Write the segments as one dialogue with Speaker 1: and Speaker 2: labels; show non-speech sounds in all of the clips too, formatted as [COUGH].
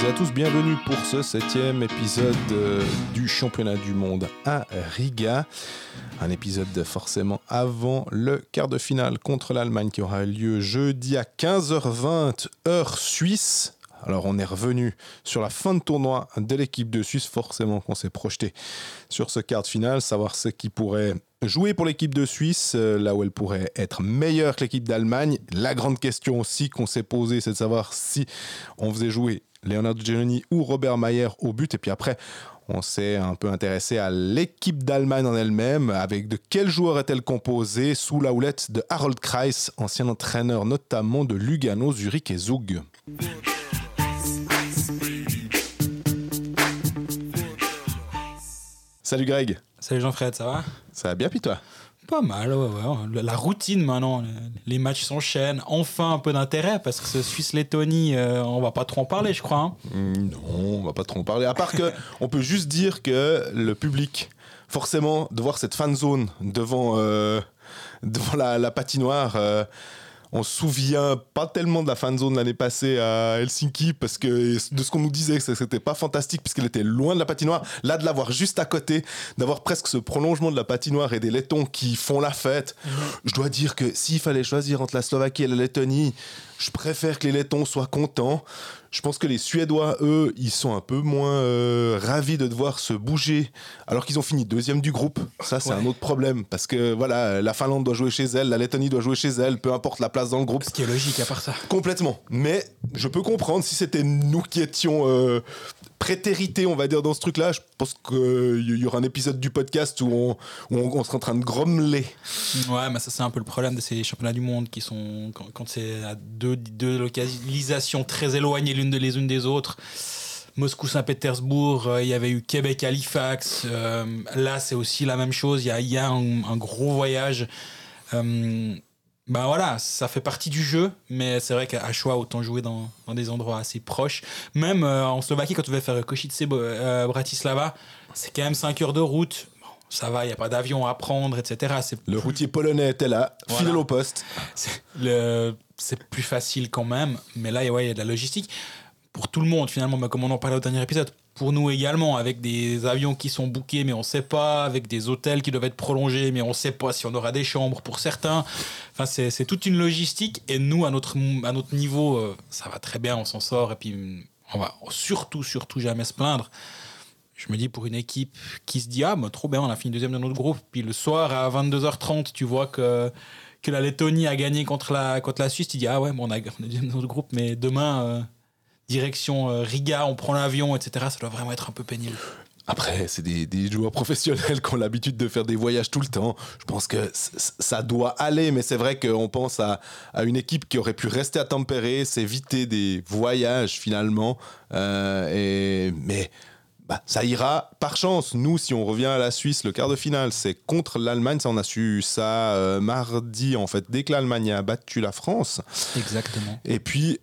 Speaker 1: et à tous, bienvenue pour ce septième épisode euh, du championnat du monde à Riga. Un épisode forcément avant le quart de finale contre l'Allemagne qui aura lieu jeudi à 15h20 heure suisse. Alors on est revenu sur la fin de tournoi de l'équipe de Suisse, forcément qu'on s'est projeté sur ce quart de finale, savoir ce qui pourrait jouer pour l'équipe de Suisse, euh, là où elle pourrait être meilleure que l'équipe d'Allemagne. La grande question aussi qu'on s'est posée, c'est de savoir si on faisait jouer Leonardo Giannini ou Robert Mayer au but. Et puis après, on s'est un peu intéressé à l'équipe d'Allemagne en elle-même, avec de quels joueurs est-elle composée sous la houlette de Harold Kreis, ancien entraîneur notamment de Lugano, Zurich et Zug. Salut Greg.
Speaker 2: Salut Jean-Fred, ça va?
Speaker 1: Ça va bien, puis toi?
Speaker 2: Pas mal, ouais, ouais. La routine maintenant, les matchs s'enchaînent. Enfin un peu d'intérêt parce que ce Suisse-Lettonie, euh, on va pas trop en parler, je crois. Hein.
Speaker 1: Mm, non, on va pas trop en parler. À part que on peut juste dire que le public, forcément, de voir cette fan zone devant, euh, devant la, patinoire. Euh, on se souvient pas tellement de la fan zone l'année passée à Helsinki parce que de ce qu'on nous disait, c'était pas fantastique puisqu'elle était loin de la patinoire. Là, de l'avoir juste à côté, d'avoir presque ce prolongement de la patinoire et des Lettons qui font la fête. Mhm. Je dois dire que s'il fallait choisir entre la Slovaquie et la Lettonie, je préfère que les Lettons soient contents. Je pense que les Suédois, eux, ils sont un peu moins euh, ravis de devoir se bouger alors qu'ils ont fini deuxième du groupe. Ça, c'est un autre problème parce que voilà, la Finlande doit jouer chez elle, la Lettonie doit jouer chez elle, peu importe la place dans le groupe.
Speaker 2: Ce qui est logique à part ça.
Speaker 1: Complètement. Mais je peux comprendre si c'était nous qui étions euh, prétérité, on va dire, dans ce truc-là. Je pense qu'il y aura un épisode du podcast où on, on, sera en train de grommeler.
Speaker 2: Ouais, mais ça, c'est un peu le problème de ces championnats du monde qui sont, quand, c'est à deux, deux localisations très éloignées l'une de les unes des autres. Moscou-Saint-Pétersbourg, euh, il y avait eu Québec-Halifax. Euh, là, c'est aussi la même chose. Il y a, un, gros voyage. Euh, ben voilà, ça fait partie du jeu, mais c'est vrai qu'à choix, autant jouer dans, dans, des endroits assez proches. Même euh, en Slovaquie, quand tu vas faire Košice, euh, Bratislava, c'est quand même 5 heures de route. Bon, ça va, il n'y a pas d'avion à prendre, etc.
Speaker 1: Le routier polonais était là, fidèle au poste.
Speaker 2: C'est plus facile quand même, mais là, il y a de la logistique. Pour tout le monde, finalement, bah, comme on en parlait au dernier épisode, pour nous également, avec des avions qui sont bookés, mais on ne sait pas, avec des hôtels qui doivent être prolongés, mais on ne sait pas si on aura des chambres pour certains. Enfin, c'est toute une logistique. Et nous, à notre, niveau, euh, ça va très bien, on s'en sort. Et puis, on va surtout, surtout jamais se plaindre. Je me dis, pour une équipe qui se dit, ah, bah, trop bien, on a fini deuxième dans notre groupe. Puis le soir, à 22h30, tu vois que, que la Lettonie a gagné contre la, contre la Suisse. Tu dis, ah ouais, bon, on, a, on deuxième dans notre groupe, mais demain. Euh, direction euh, Riga, on prend l'avion, etc. Ça doit vraiment être un peu pénible.
Speaker 1: Après, c'est des, joueurs [LAUGHS] professionnels qui ont l'habitude de faire des voyages tout le temps. Je pense que ça doit aller, mais c'est vrai qu'on pense à, une équipe qui aurait pu rester à tempérer, s'éviter des voyages finalement. Euh, et, mais bah, ça ira par chance. Nous, si on revient à la Suisse, le quart de finale, c'est contre l'Allemagne. Ça, on a su ça euh, mardi, en fait, dès que l'Allemagne a battu la France.
Speaker 2: Exactement.
Speaker 1: Et puis,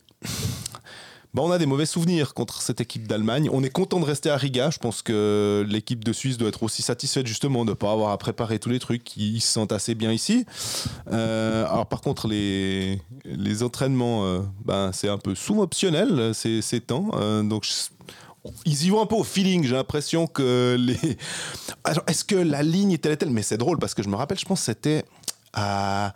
Speaker 1: bah, on a des mauvais souvenirs contre cette équipe d'Allemagne. On est content de rester à Riga. Je pense que l'équipe de Suisse doit être aussi satisfaite justement de ne pas avoir à préparer tous les trucs. Ils se sentent assez bien ici. Euh, alors par contre, les, les entraînements, ben, c'est un peu sous-optionnel ces, ces temps. Euh, donc ils y vont un peu au feeling. J'ai l'impression que les. [LAUGHS] Est-ce que la ligne était telle? Mais c'est drôle parce que je me rappelle, je pense que c'était à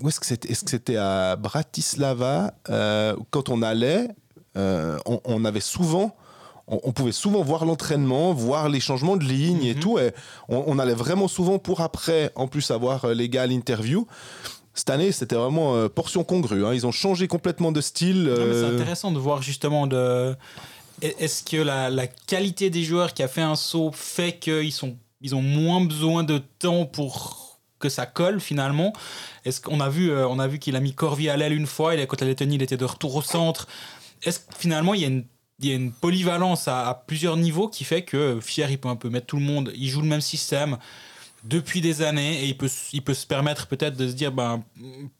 Speaker 1: où est-ce que c'était Est-ce que c'était à Bratislava euh, Quand on allait, euh, on, avait souvent. On, pouvait souvent voir l'entraînement, voir les changements de ligne et mhm. tout. Et on, allait vraiment souvent pour après, en plus, avoir euh, les gars à l'interview. Cette année, c'était vraiment portion congrue. Hein. Ils ont changé complètement de style.
Speaker 2: C'est intéressant de voir justement de. Est-ce que la, la, qualité des joueurs qui a fait un saut fait qu'ils sont ils ont moins besoin de temps pour que ça colle finalement. Est-ce qu'on a vu, euh, on a vu qu'il a mis Corvi à l'aile une fois, et quand la Lettonie, il était de retour au centre. Est-ce que finalement il y a une il y a une polyvalence à, plusieurs niveaux qui fait que Fier, il peut un peu mettre tout le monde, il joue le même système depuis des années et il peut, il peut se permettre peut-être de se dire ben,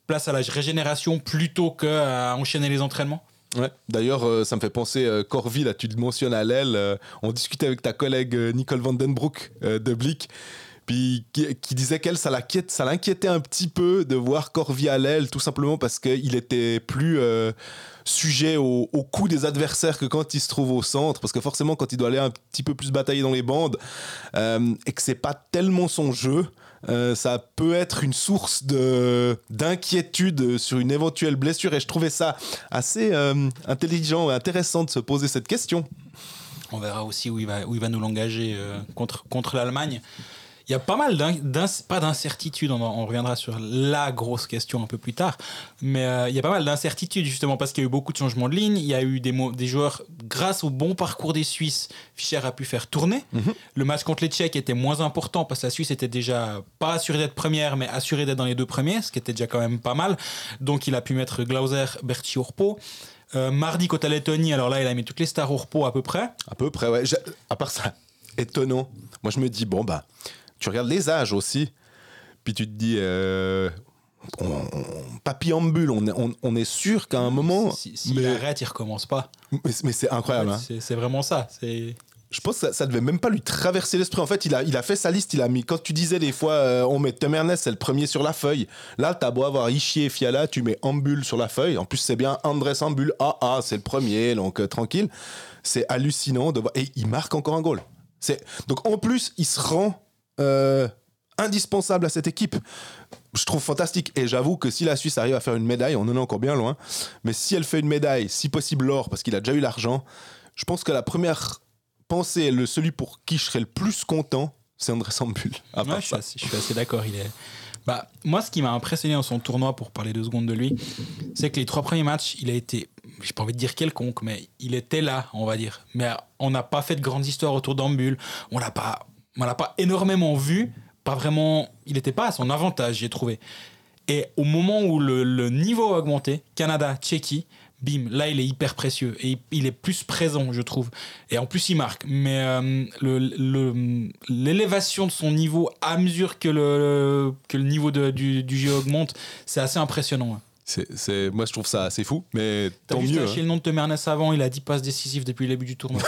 Speaker 2: place à la régénération plutôt qu'à enchaîner les entraînements?
Speaker 1: Ouais. D'ailleurs, euh, ça me fait penser, euh, Corvi, là, tu le mentionnes à l'aile. on discutait avec ta collègue Nicole Vandenbroek de Blick puis qui, disait qu'elle, ça l'inquiétait un petit peu de voir Corvi à l'aile, tout simplement parce qu'il était plus euh, sujet au, au, coup des adversaires que quand il se trouve au centre, parce que forcément, quand il doit aller un petit peu plus batailler dans les bandes, euh, et que c'est pas tellement son jeu, euh, ça peut être une source de d'inquiétude sur une éventuelle blessure. Et je trouvais ça assez intelligent et intéressant de se poser cette question.
Speaker 2: On verra aussi où il va, où il va nous l'engager contre, contre l'Allemagne il y a pas mal d'incertitudes, on, reviendra sur la grosse question un peu plus tard, mais euh, il y a pas mal d'incertitudes justement parce qu'il y a eu beaucoup de changements de ligne, il y a eu des, des joueurs, grâce au bon parcours des Suisses, Fischer a pu faire tourner. Mhm. Le match contre les Tchèques était moins important parce que la Suisse était déjà pas assurée d'être première, mais assurée d'être dans les deux premiers, ce qui était déjà quand même pas mal. Donc il a pu mettre Glauser, Berti Urpo. Euh, mardi contre la Lettonie, alors là il a mis toutes les stars au repos à peu près. À
Speaker 1: peu près, ouais. À part ça, étonnant. Moi je me dis, bon bah tu regardes les âges aussi, puis tu te dis, euh, on, papillambule, on, on, est sûr qu'à un moment.
Speaker 2: S'il si, mais... arrête, il recommence pas.
Speaker 1: Mais, c'est incroyable. Hein.
Speaker 2: C'est vraiment ça.
Speaker 1: Je pense que ça, ne devait même pas lui traverser l'esprit. En fait, il a, il a fait sa liste. Il a mis. Quand tu disais des fois, euh, on met Temernes, c'est le premier sur la feuille. Là, t'as beau avoir Ishii et Fiala, tu mets Ambul sur la feuille. En plus, c'est bien Andrés Ambul. Ah, ah, c'est le premier, donc euh, tranquille. C'est hallucinant de voir. Et il marque encore un goal. Donc en plus, il se rend euh, indispensable à cette équipe. Je trouve fantastique. Et j'avoue que si la Suisse arrive à faire une médaille, on en est encore bien loin, mais si elle fait une médaille, si possible l'or, parce qu'il a déjà eu l'argent, je pense que la première pensée, le, celui pour qui je serais le plus content, c'est André Sambul.
Speaker 2: je, suis assez, d'accord. Il est... bah, moi, ce qui m'a impressionné dans son tournoi, pour parler deux secondes de lui, c'est que les trois premiers matchs, il a été, j'ai pas envie de dire quelconque, mais il était là, on va dire. Mais on n'a pas fait de grandes histoires autour d'Ambul. On l'a pas on l'a pas énormément vu, pas vraiment, il n'était pas à son avantage, j'ai trouvé. Et au moment où le, niveau a augmenté, Canada, Tchéquie, bim, là il est hyper précieux et il est plus présent, je trouve. Et en plus il marque. Mais euh, l'élévation de son niveau à mesure que le, que le niveau du, du jeu augmente, c'est assez impressionnant.
Speaker 1: C'est, moi, je trouve ça assez fou, mais tant mieux.
Speaker 2: Hein. le nom de Temernes avant, il a 10 passes décisives depuis le début du tournoi.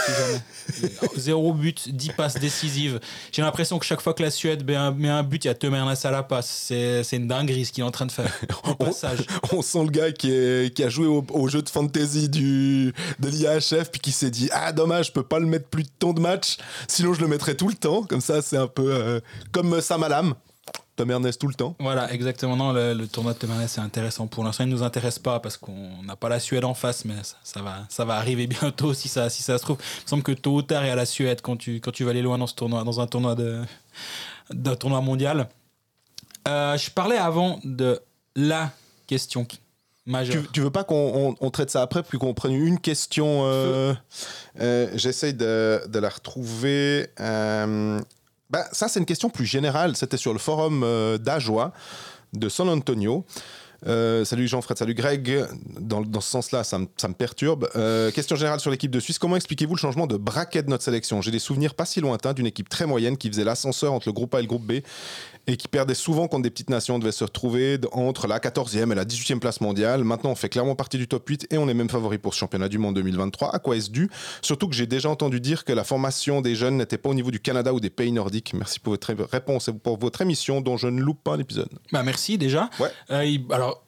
Speaker 2: [LAUGHS] Zéro but, 10 passes décisives. J'ai l'impression que chaque fois que la Suède met un, but, il y a Temernes à la passe. C'est, une dinguerie ce qu'il est en train de faire. [LAUGHS]
Speaker 1: on, sent le gars qui, est, qui a joué au, jeu de fantasy du, de l'IAHF, puis qui s'est dit Ah, dommage, je peux pas le mettre plus de temps de match, sinon je le mettrais tout le temps. Comme ça, c'est un peu euh, comme Sam Alam. Tom Ernest tout le temps.
Speaker 2: Voilà, exactement. Non, le, tournoi de Tom Ernest est intéressant. Pour l'instant, il ne nous intéresse pas parce qu'on n'a pas la Suède en face, mais ça, va, ça va arriver [LAUGHS] bientôt si ça, si ça se trouve. Il me semble que tôt ou tard, il y a la Suède quand tu, quand tu vas aller loin dans, ce tournoi, dans un tournoi, de, d'un tournoi mondial. Euh, je parlais avant de la question majeure.
Speaker 1: Tu, veux pas qu'on traite ça après, puis qu'on prenne une question euh, euh, J'essaye de, de, la retrouver. Bah, ça, c'est une question plus générale. C'était sur le forum euh, d'Ajoie de San Antonio. Euh, salut Jean-Fred, salut Greg. Dans, ce sens-là, ça, ça, me perturbe. Euh, question générale sur l'équipe de Suisse. Comment expliquez-vous le changement de braquet de notre sélection? J'ai des souvenirs pas si lointains d'une équipe très moyenne qui faisait l'ascenseur entre le groupe A et le groupe B et qui perdait souvent quand des petites nations devaient se retrouver entre la 14e et la 18e place mondiale. Maintenant, on fait clairement partie du top 8 et on est même favori pour ce championnat du monde 2023. À quoi est-ce dû? Surtout que j'ai déjà entendu dire que la formation des jeunes n'était pas au niveau du Canada ou des pays nordiques. Merci pour votre réponse et pour votre émission dont je ne loupe pas l'épisode.
Speaker 2: Bah merci déjà.
Speaker 1: Ouais.
Speaker 2: Euh, alors,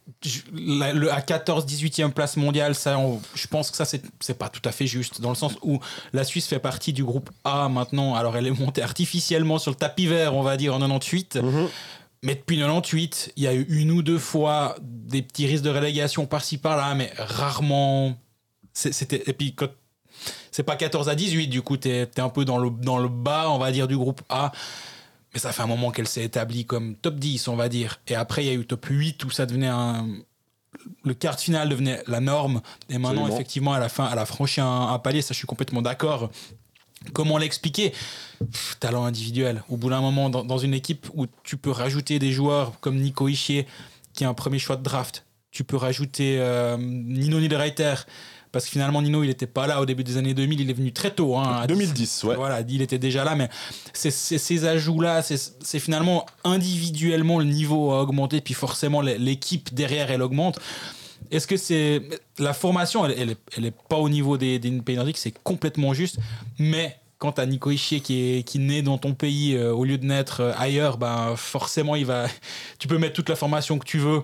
Speaker 2: le, à 14, 18e place mondiale, ça, je pense que ça, c'est pas tout à fait juste, dans le sens où la Suisse fait partie du groupe A maintenant. Alors, elle est montée artificiellement sur le tapis vert, on va dire, en 98. Mhm. Mais depuis 98, il y a eu une ou deux fois des petits risques de relégation par-ci par-là, mais rarement. C'était et puis c'est pas 14 à 18, du coup t'es es un peu dans le dans le bas, on va dire, du groupe A. Mais ça fait un moment qu'elle s'est établie comme top 10, on va dire. Et après, il y a eu top 8 où ça devenait un. Le quart de finale devenait la norme. Et maintenant, effectivement, à la fin, elle a franchi un palier. Ça, je suis complètement d'accord. Comment l'expliquer? Talent individuel. Au bout d'un moment, dans, une équipe où tu peux rajouter des joueurs comme Nico Ischier, qui est un premier choix de draft, tu peux rajouter euh, Nino Niederreiter, parce que finalement Nino il n'était pas là au début des années 2000 il est venu très tôt hein,
Speaker 1: 2010 ouais.
Speaker 2: Voilà il était déjà là mais c'est, ces ajouts là c'est, finalement individuellement le niveau a augmenté puis forcément l'équipe derrière elle augmente. Est-ce que c'est la formation elle, elle, est, pas au niveau des, des pays nordiques c'est complètement juste mais quand t'as Nico Ischier qui est qui naît dans ton pays euh, au lieu de naître euh, ailleurs, ben forcément il va, tu peux mettre toute la formation que tu veux,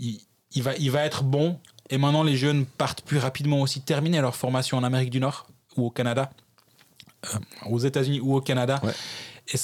Speaker 2: il, il va il va être bon. Et maintenant les jeunes partent plus rapidement aussi terminer leur formation en Amérique du Nord ou au Canada, euh, aux États-Unis ou au Canada.
Speaker 1: Ouais.
Speaker 2: Et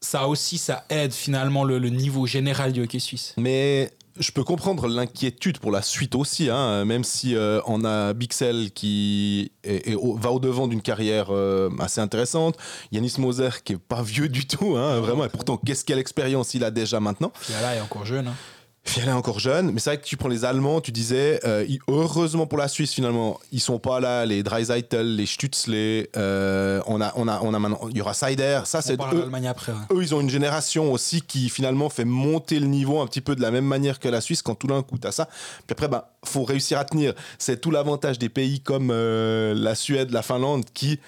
Speaker 2: ça aussi ça aide finalement le, le niveau général du hockey suisse.
Speaker 1: Mais je peux comprendre l'inquiétude pour la suite aussi, hein, même si euh, on a Bixel qui est- est au- va au-devant d'une carrière euh, assez intéressante. Yanis Moser qui est pas vieux du tout, hein, vraiment, et pourtant, qu'est-ce quelle expérience il a déjà maintenant?
Speaker 2: Fiala est encore jeune. hein.
Speaker 1: Fiala est encore jeune, mais c'est vrai que tu prends les Allemands, tu disais, euh, heureusement pour la Suisse finalement, ils sont pas là, les Dreiseitel, les Stützle, euh, on a, on a, on a maintenant, il y aura Seider, ça c'est eux,
Speaker 2: d'Allemagne après. ouais.
Speaker 1: eux, ils ont une génération aussi qui finalement fait monter le niveau un petit peu de la même manière que la Suisse quand tout d'un coup t'as ça. Puis après, bah, faut réussir à tenir. C'est tout l'avantage des pays comme euh, la Suède, la Finlande qui,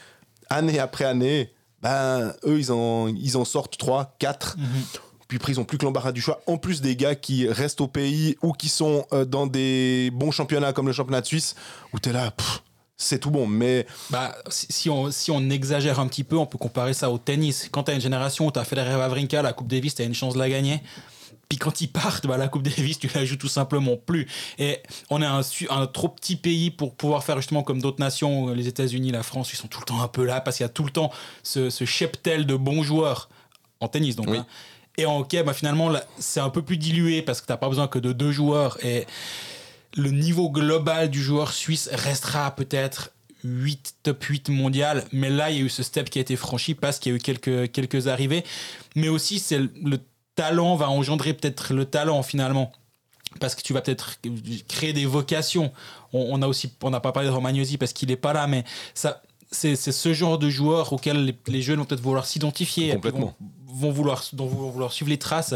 Speaker 1: année après année, ben, eux, ils en, ils en sortent 3, 4. Puis après, ils ont plus que l'embarras du choix. En plus des gars qui restent au pays ou qui sont euh, dans des bons championnats comme le championnat de Suisse, où t'es là, pff, c'est tout bon. Mais
Speaker 2: Bah, si, on, si on exagère un petit peu, on peut comparer ça au tennis. Quand t'as une génération où t'as Federer Wawrinka, la Coupe Davis, t'as une chance de la gagner. Puis quand ils partent, bah, la Coupe Davis, tu la joues tout simplement plus. Et on est un, un trop petit pays pour pouvoir faire justement comme d'autres nations, les États-Unis, la France, ils sont tout le temps un peu là parce qu'il y a tout le temps ce, ce cheptel de bons joueurs en tennis. Donc,
Speaker 1: Oui.
Speaker 2: hein. Et en hockey, bah, finalement, c'est un peu plus dilué parce que t'as pas besoin que de deux joueurs. Et le niveau global du joueur suisse restera peut-être 8, top 8 mondial, mais là, il y a eu ce step qui a été franchi parce qu'il y a eu quelques, quelques arrivées. Mais aussi, c'est le, le talent va engendrer peut-être le talent finalement. Parce que tu vas peut-être créer des vocations. On, a aussi, on n'a pas parlé de Romagnosi parce qu'il n'est pas là, mais ça, c'est ce genre de joueur auquel les, jeunes vont peut-être vouloir s'identifier.
Speaker 1: Complètement.
Speaker 2: Vont vouloir, dont vouloir suivre les traces.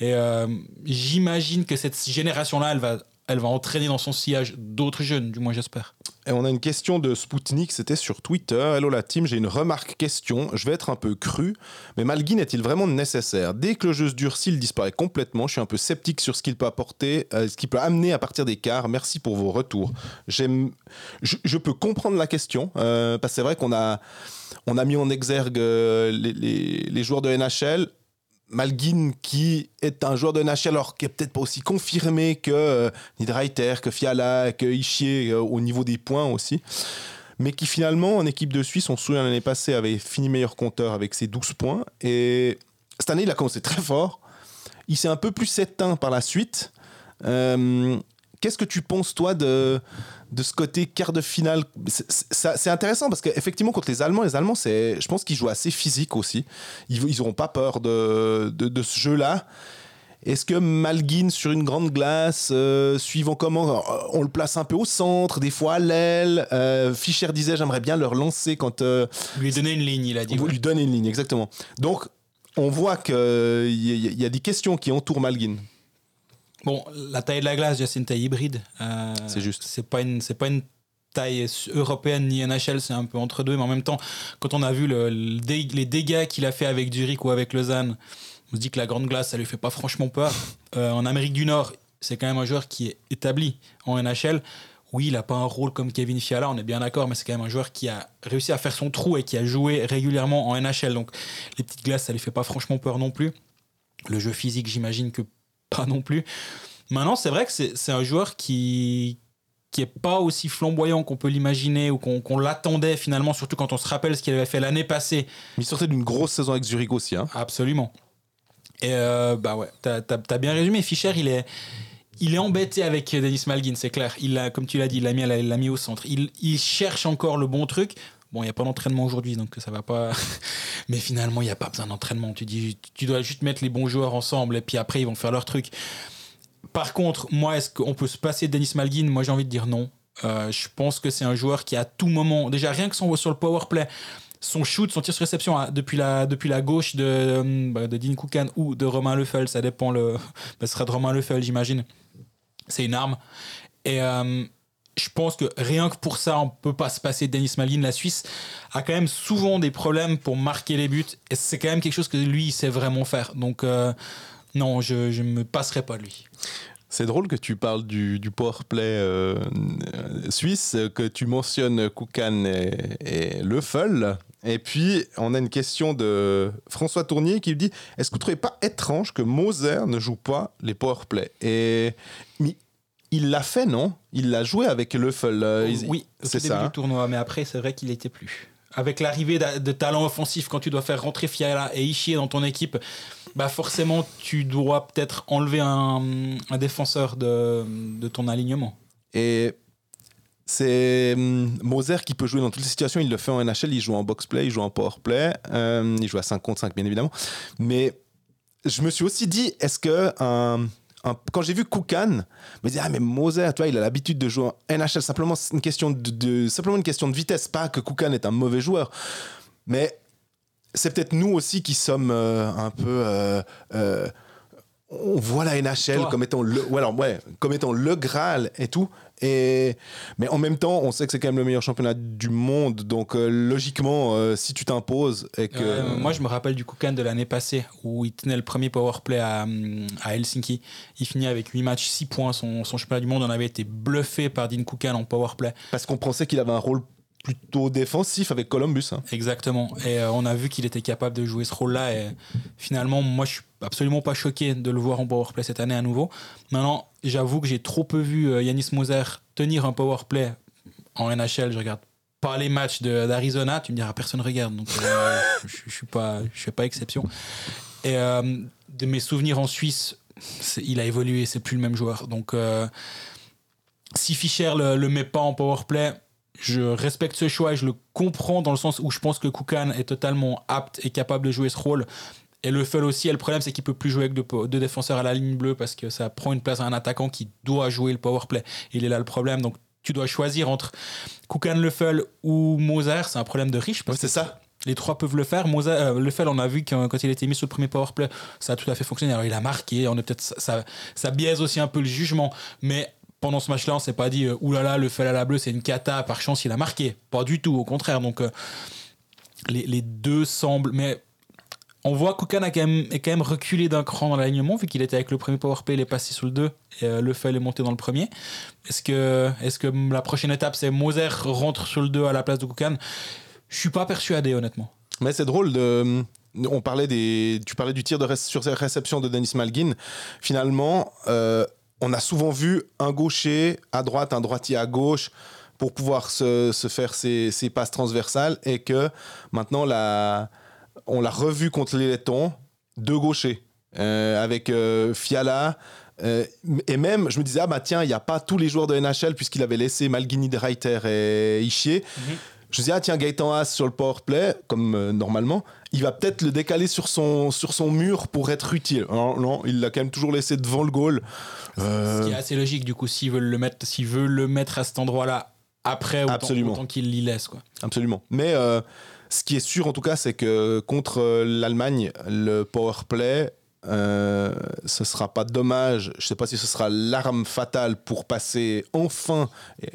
Speaker 2: Et euh, j'imagine que cette génération-là, va, elle va entraîner dans son sillage d'autres jeunes, du moins j'espère.
Speaker 1: Et on a une question de Spoutnik, c'était sur Twitter. Hello la team, j'ai une remarque question. Je vais être un peu cru, mais Malguin est-il vraiment nécessaire? Dès que le jeu se durcit, il disparaît complètement. Je suis un peu sceptique sur ce qu'il peut apporter, euh, ce qu'il peut amener à partir des quarts. Merci pour vos retours. J'aime, je, peux comprendre la question euh, parce que c'est vrai qu'on a, on a mis en exergue euh, les joueurs de NHL. Malguin, qui est un joueur de NHL, alors qui est peut-être pas aussi confirmé que euh, Niederreiter, que Fiala, que Ischier euh, au niveau des points aussi, mais qui finalement, en équipe de Suisse, on se souvient l'année passée, avait fini meilleur compteur avec ses 12 points. Et cette année, il a commencé très fort. Il s'est un peu plus éteint par la suite. Euh, Qu'est-ce que tu penses, toi, de, de ce côté quart de finale C'est- intéressant parce qu'effectivement, contre les Allemands, les Allemands, je pense qu'ils jouent assez physique aussi. Ils n'auront pas peur de, de, de ce jeu-là. Est-ce que Malguin sur une grande glace, euh, suivant comment euh, on le place un peu au centre, des fois à l'aile euh, Fischer disait j'aimerais bien leur lancer quand euh,
Speaker 2: Lui donner une ligne, il a dit.
Speaker 1: on
Speaker 2: ouais.
Speaker 1: lui donne une ligne, exactement. Donc on voit qu'il y, y a des questions qui entourent Malguin.
Speaker 2: Bon, la taille de la glace, c'est une taille hybride. Euh,
Speaker 1: C'est juste.
Speaker 2: C'est pas une, c'est pas une taille européenne ni NHL, c'est un peu entre deux. Mais en même temps, quand on a vu le- le dé- les dégâts qu'il a fait avec Zurich ou avec Lausanne, on se dit que la grande glace, ça lui fait pas franchement peur. [LAUGHS] Euh, en Amérique du Nord, c'est quand même un joueur qui est établi en NHL. Oui, il n'a pas un rôle comme Kevin Fiala, on est bien d'accord, mais c'est quand même un joueur qui a réussi à faire son trou et qui a joué régulièrement en NHL. Donc les petites glaces, ça lui fait pas franchement peur non plus. Le jeu physique, j'imagine que pas non plus. Maintenant, c'est vrai que c'est un joueur qui qui est pas aussi flamboyant qu'on peut l'imaginer ou qu'on l'attendait finalement, surtout quand on se rappelle ce qu'il avait fait l'année passée.
Speaker 1: Mais il sortait d'une grosse saison avec Zurich aussi. Hein.
Speaker 2: Absolument. Et euh, bah ouais, t'as as, bien résumé. Fischer, il est, il est embêté avec Denis Malgin, c'est clair. Il a, comme tu l'as dit, il l'a mis, mis au centre. Il, il cherche encore le bon truc. Bon, il n'y a pas d'entraînement aujourd'hui, donc ça va pas. [LAUGHS] Mais finalement, il n'y a pas besoin d'entraînement. Tu dis, tu dois juste mettre les bons joueurs ensemble et puis après, ils vont faire leur truc. Par contre, moi, est-ce qu'on peut se passer de Denis Malgin Moi, j'ai envie de dire non. Euh, je pense que c'est un joueur qui, à tout moment, déjà rien que son, sur le power play, son shoot, son tir sur réception la, depuis la gauche de, euh, bah, de Dean Koukan ou de Romain Leffel, ça dépend, le, [LAUGHS] bah, ce sera de Romain Leffel, j'imagine. C'est une arme. Et euh, je pense que rien que pour ça, on peut pas se passer de Denis Malgin. La Suisse a quand même souvent des problèmes pour marquer les buts. Et c'est quand même quelque chose que lui, il sait vraiment faire. Donc, euh, non, je ne me passerai pas de lui.
Speaker 1: C'est drôle que tu parles du, du powerplay euh, euh, suisse, que tu mentionnes Koukan et, et. Et puis, on a une question de François Tournier qui dit Est-ce que vous ne trouvez pas étrange que Moser ne joue pas les powerplay Et il l'a fait, non? Il l'a joué avec Leffel. euh,
Speaker 2: oui,
Speaker 1: c'est ça.
Speaker 2: du
Speaker 1: hein?
Speaker 2: tournoi, mais après, c'est vrai qu'il était plus. Avec l'arrivée de, de talents offensifs, quand tu dois faire rentrer Fiala et Ishii dans ton équipe, bah forcément, tu dois peut-être enlever un, un défenseur de, de ton alignement.
Speaker 1: Et c'est hum, Moser qui peut jouer dans toutes les situations. Il le fait en NHL, il joue en box-play, il joue en power-play, euh, il joue à 5 contre 5, bien évidemment. Mais je me suis aussi dit, est-ce que un- un- quand j'ai vu Koukan, je me disais, ah, mais Moser, tu vois, il a l'habitude de jouer en NHL. Simplement, une question de, de- simplement une question de vitesse. Pas que Koukan est un mauvais joueur. Mais c'est peut-être nous aussi qui sommes euh, un peu. euh, euh, on voit la NHL
Speaker 2: Toi.
Speaker 1: comme étant le, ouais, alors, ouais, comme étant le Graal et tout. Et, mais en même temps, on sait que c'est quand même le meilleur championnat du monde. Donc, euh, logiquement, euh, si tu t'imposes et que.
Speaker 2: Euh, moi, je me rappelle du Koukan de l'année passée où il tenait le premier powerplay à, à Helsinki. Il finit avec 8 matchs, 6 points. Son, son championnat du monde on avait été bluffé par Dean Koukan en powerplay.
Speaker 1: Parce qu'on pensait qu'il avait un rôle plutôt défensif avec Columbus. hein.
Speaker 2: Exactement. Et euh, on a vu qu'il était capable de jouer ce rôle-là. Et finalement, moi, je suis absolument pas choqué de le voir en powerplay cette année à nouveau. Maintenant, j'avoue que j'ai trop peu vu euh, Yanis Moser tenir un powerplay en NHL. Je regarde pas les matchs d'Arizona. Tu me diras, personne regarde. Donc, euh, [LAUGHS] je je suis pas, je fais pas exception. Et de mes souvenirs en Suisse, il a évolué. C'est plus le même joueur. Donc, si Fischer le, le met pas en powerplay, je respecte ce choix et je le comprends dans le sens où je pense que Koukan est totalement apte et capable de jouer ce rôle. Et le Fell aussi, et le problème c'est qu'il peut plus jouer avec deux, défenseurs à la ligne bleue parce que ça prend une place à un attaquant qui doit jouer le powerplay. Il est là le problème. Donc tu dois choisir entre Koukan, Leffel ou Moser. C'est un problème de riche parce
Speaker 1: Ouais, c'est ça.
Speaker 2: les trois peuvent le faire. Moser, euh, Leffel, on a vu que quand il a été mis sur le premier powerplay, ça a tout à fait fonctionné. Alors il a marqué, on est peut-être ça, ça, ça biaise aussi un peu le jugement, mais pendant ce match-là, on s'est pas dit euh, oulala, Leffel à la bleue, c'est une cata. Par chance, il a marqué. Pas du tout, au contraire. Donc euh, les, deux semblent, mais on voit Koukan a quand même, est quand même reculé d'un cran dans l'alignement, vu qu'il était avec le premier powerplay, il est passé sous le 2, et euh, Leffel est monté dans le premier. Est-ce que, est que la prochaine étape, c'est Moser rentre sur le 2 à la place de Koukan Je suis pas persuadé, honnêtement.
Speaker 1: Mais c'est drôle. On parlait des, tu parlais du tir de ré- sur réception de Denis Malgin. Finalement, euh, on a souvent vu un gaucher à droite, un droitier à gauche pour pouvoir se, se faire ses, ses passes transversales et que maintenant la, on l'a revu contre les Lettons, deux gauchers euh, avec euh, Fiala. euh, et même, je me disais, ah bah tiens, il n'y a pas tous les joueurs de NHL puisqu'il avait laissé Malgini, De Reiter et Ischier. Je me disais, ah tiens, Gaëtan Haas sur le powerplay, comme euh, normalement, il va peut-être le décaler sur son, sur son mur pour être utile. Non, non, il l'a quand même toujours laissé devant le goal. Euh,
Speaker 2: Ce qui est assez logique, du coup, s'ils veulent le mettre, s'ils veulent le mettre à cet endroit-là après, autant,
Speaker 1: Absolument.
Speaker 2: autant qu'ils l'y laissent, quoi.
Speaker 1: Absolument. Mais euh, ce qui est sûr en tout cas, c'est que contre euh, l'Allemagne, le power play, euh, ce sera pas dommage. Je sais pas si ce sera l'arme fatale pour passer enfin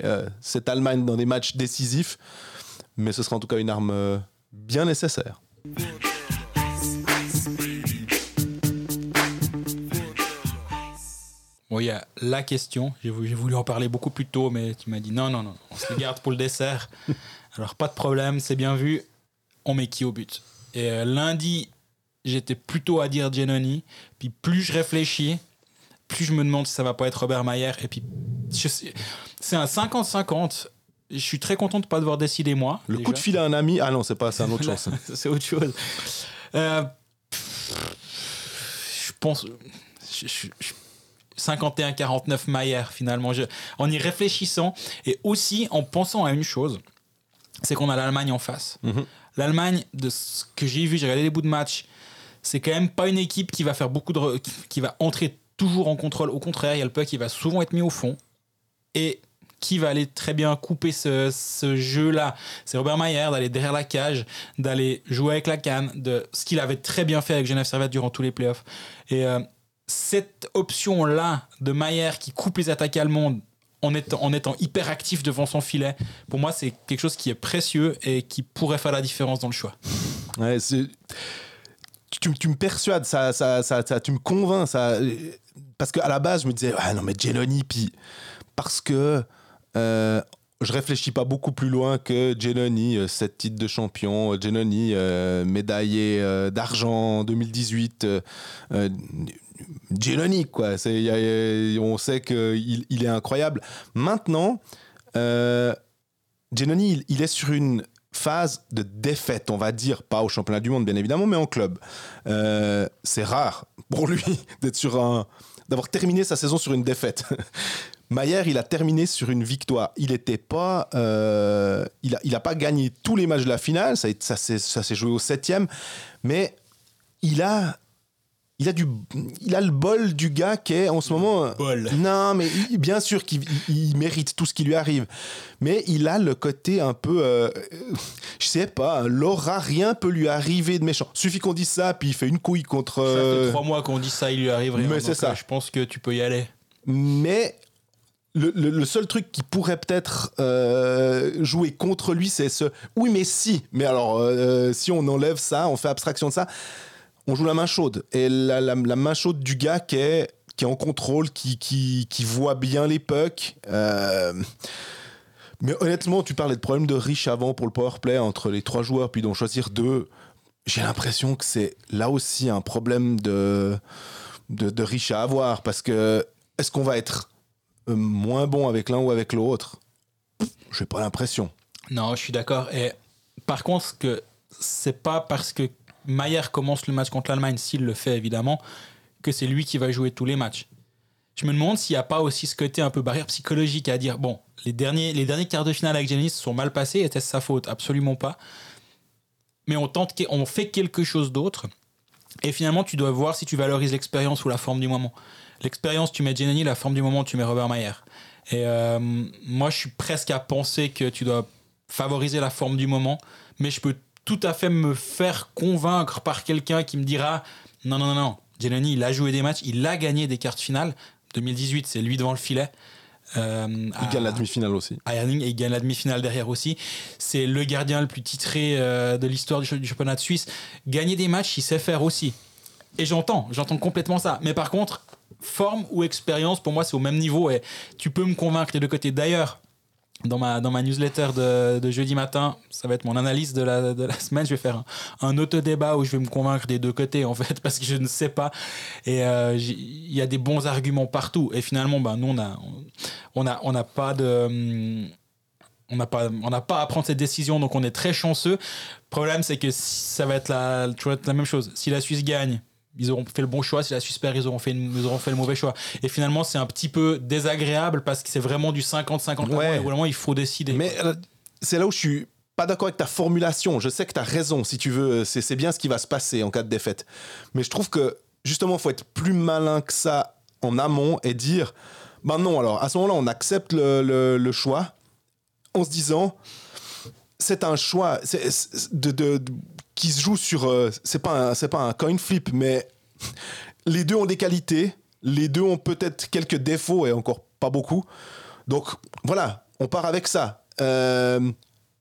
Speaker 1: euh, cette Allemagne dans des matchs décisifs, mais ce sera en tout cas une arme euh, bien nécessaire.
Speaker 2: Bon, il y a la question. J'ai voulu, en parler beaucoup plus tôt, mais tu m'as dit non, non, non, on se les garde pour le dessert. [LAUGHS] Alors, pas de problème, c'est bien vu. On met qui au but? Et euh, lundi, j'étais plutôt à dire Giannoni. Puis plus je réfléchis, plus je me demande si ça va pas être Robert Mayer. Et puis, c'est un 50-50. Je suis très content de pas devoir décider moi.
Speaker 1: Le
Speaker 2: déjà.
Speaker 1: coup de fil à un ami, ah non, c'est pas, c'est un autre [LAUGHS] chose.
Speaker 2: c'est autre chose. Euh, je pense. je- je- je- 51-49 Mayer, finalement. En y réfléchissant et aussi en pensant à une chose c'est qu'on a l'Allemagne en face.
Speaker 1: Mhm.
Speaker 2: L'Allemagne, de ce que j'ai vu, j'ai regardé les bouts de match, c'est quand même pas une équipe qui va faire beaucoup de. qui va entrer toujours en contrôle. Au contraire, il y a le puck qui va souvent être mis au fond. Et qui va aller très bien couper ce, ce jeu-là C'est Robert Mayer d'aller derrière la cage, d'aller jouer avec la canne, de ce qu'il avait très bien fait avec Genève Servette durant tous les playoffs. Et euh, cette option-là de Mayer qui coupe les attaques allemandes en étant, en étant hyper actif devant son filet, pour moi, c'est quelque chose qui est précieux et qui pourrait faire la différence dans le choix.
Speaker 1: Ouais, c'est- tu, me persuades, ça, ça, ça- tu me convaincs. Ça, parce qu'à la base, je me disais, ah non, mais Geloni, puis parce que euh, je réfléchis pas beaucoup plus loin que Genoni, euh, sept titres de champion, Genoni, euh, médaillé euh, d'argent en 2018. Euh, Genoni, quoi. On sait qu'il il est incroyable. Maintenant, euh, Genoni, il, il est sur une phase de défaite, on va dire, pas au championnat du monde, bien évidemment, mais en club. Euh, c'est rare pour lui [LAUGHS] d'être sur un, d'avoir terminé sa saison sur une défaite. Maillère, il a terminé sur une victoire. Il était pas, euh, il a, il a pas gagné tous les matchs de la finale. Ça, s'est- ça s'est joué au septième, mais il a, il a du, il a le bol du gars qui est en ce moment.
Speaker 2: Bol.
Speaker 1: Non, mais il- bien sûr qu'il il- il mérite tout ce qui lui arrive, mais il a le côté un peu, euh, je sais pas, l'aura rien peut lui arriver de méchant. Suffit qu'on dise ça, puis il fait une couille contre.
Speaker 2: Ça fait
Speaker 1: euh,
Speaker 2: trois mois qu'on dit ça, il lui arrive rien.
Speaker 1: mais c'est ça.
Speaker 2: euh, Je pense que tu peux y aller.
Speaker 1: Mais le, seul truc qui pourrait peut-être euh, jouer contre lui, c'est ce oui, mais si. Mais alors, euh, si on enlève ça, on fait abstraction de ça, on joue la main chaude. Et la, main chaude du gars qui est, qui est en contrôle, qui, qui, voit bien les pucks. euh, mais honnêtement, tu parlais de problème de riche avant pour le powerplay entre les trois joueurs, puis d'en choisir deux. J'ai l'impression que c'est là aussi un problème de, de, de riche à avoir. Parce que est-ce qu'on va être moins bon avec l'un ou avec l'autre J'ai pas l'impression.
Speaker 2: Non, je suis d'accord. Et par contre, que c'est pas parce que Maillère commence le match contre l'Allemagne, s'il le fait évidemment, que c'est lui qui va jouer tous les matchs. Je me demande s'il n'y a pas aussi ce côté un peu barrière psychologique à dire bon, les derniers, les derniers quarts de finale avec se sont mal passés, était-ce sa faute? Absolument pas. Mais on tente, on fait quelque chose d'autre. Et finalement, tu dois voir si tu valorises l'expérience ou la forme du moment. L'expérience, tu mets Giannini, la forme du moment, tu mets Robert Mayer. Et euh, moi, je suis presque à penser que tu dois favoriser la forme du moment, mais je peux tout à fait me faire convaincre par quelqu'un qui me dira non, non, non, non, Giannini, il a joué des matchs, il a gagné des cartes finales. 2018, c'est lui devant le filet. Euh,
Speaker 1: Il
Speaker 2: à-
Speaker 1: gagne la demi-finale aussi.
Speaker 2: à et il gagne la demi-finale derrière aussi. C'est le gardien le plus titré euh, de l'histoire du, du championnat de Suisse. Gagner des matchs, il sait faire aussi. Et j'entends, j'entends complètement ça. Mais par contre, forme ou expérience, pour moi, c'est au même niveau. Et tu peux me convaincre des deux côtés. D'ailleurs, dans ma, dans ma newsletter de, de jeudi matin, ça va être mon analyse de la, de la [LAUGHS] semaine. Je vais faire un, un auto-débat où je vais me convaincre des deux côtés, en fait, [LAUGHS] parce que je ne sais pas. Et euh, il y a des bons arguments partout. Et finalement, ben, nous, on a, on a, on n'a pas de. On n'a pas, n'a pas à prendre cette décision, donc on est très chanceux. Problème, c'est que ça va être la, la même chose. Si la Suisse gagne, ils auront fait le bon choix. Si la Suisse perd, ils auront fait, une- ils auront fait le mauvais choix. Et finalement, c'est un petit peu désagréable parce que c'est vraiment du 50-50.
Speaker 1: Ouais.
Speaker 2: Vraiment, il faut décider.
Speaker 1: Mais euh, c'est là où je suis pas d'accord avec ta formulation. Je sais que tu as raison, si tu veux. C'est bien ce qui va se passer en cas de défaite. Mais je trouve que, justement, il faut être plus malin que ça en amont et dire ben non, alors à ce moment-là, on accepte le, le- le choix en se disant c'est un choix de- de- qui se joue sur. euh, c'est pas, un- c'est pas un coin flip, mais les deux ont des qualités. Les deux ont peut-être quelques défauts et encore pas beaucoup. Donc voilà, on part avec ça. Euh,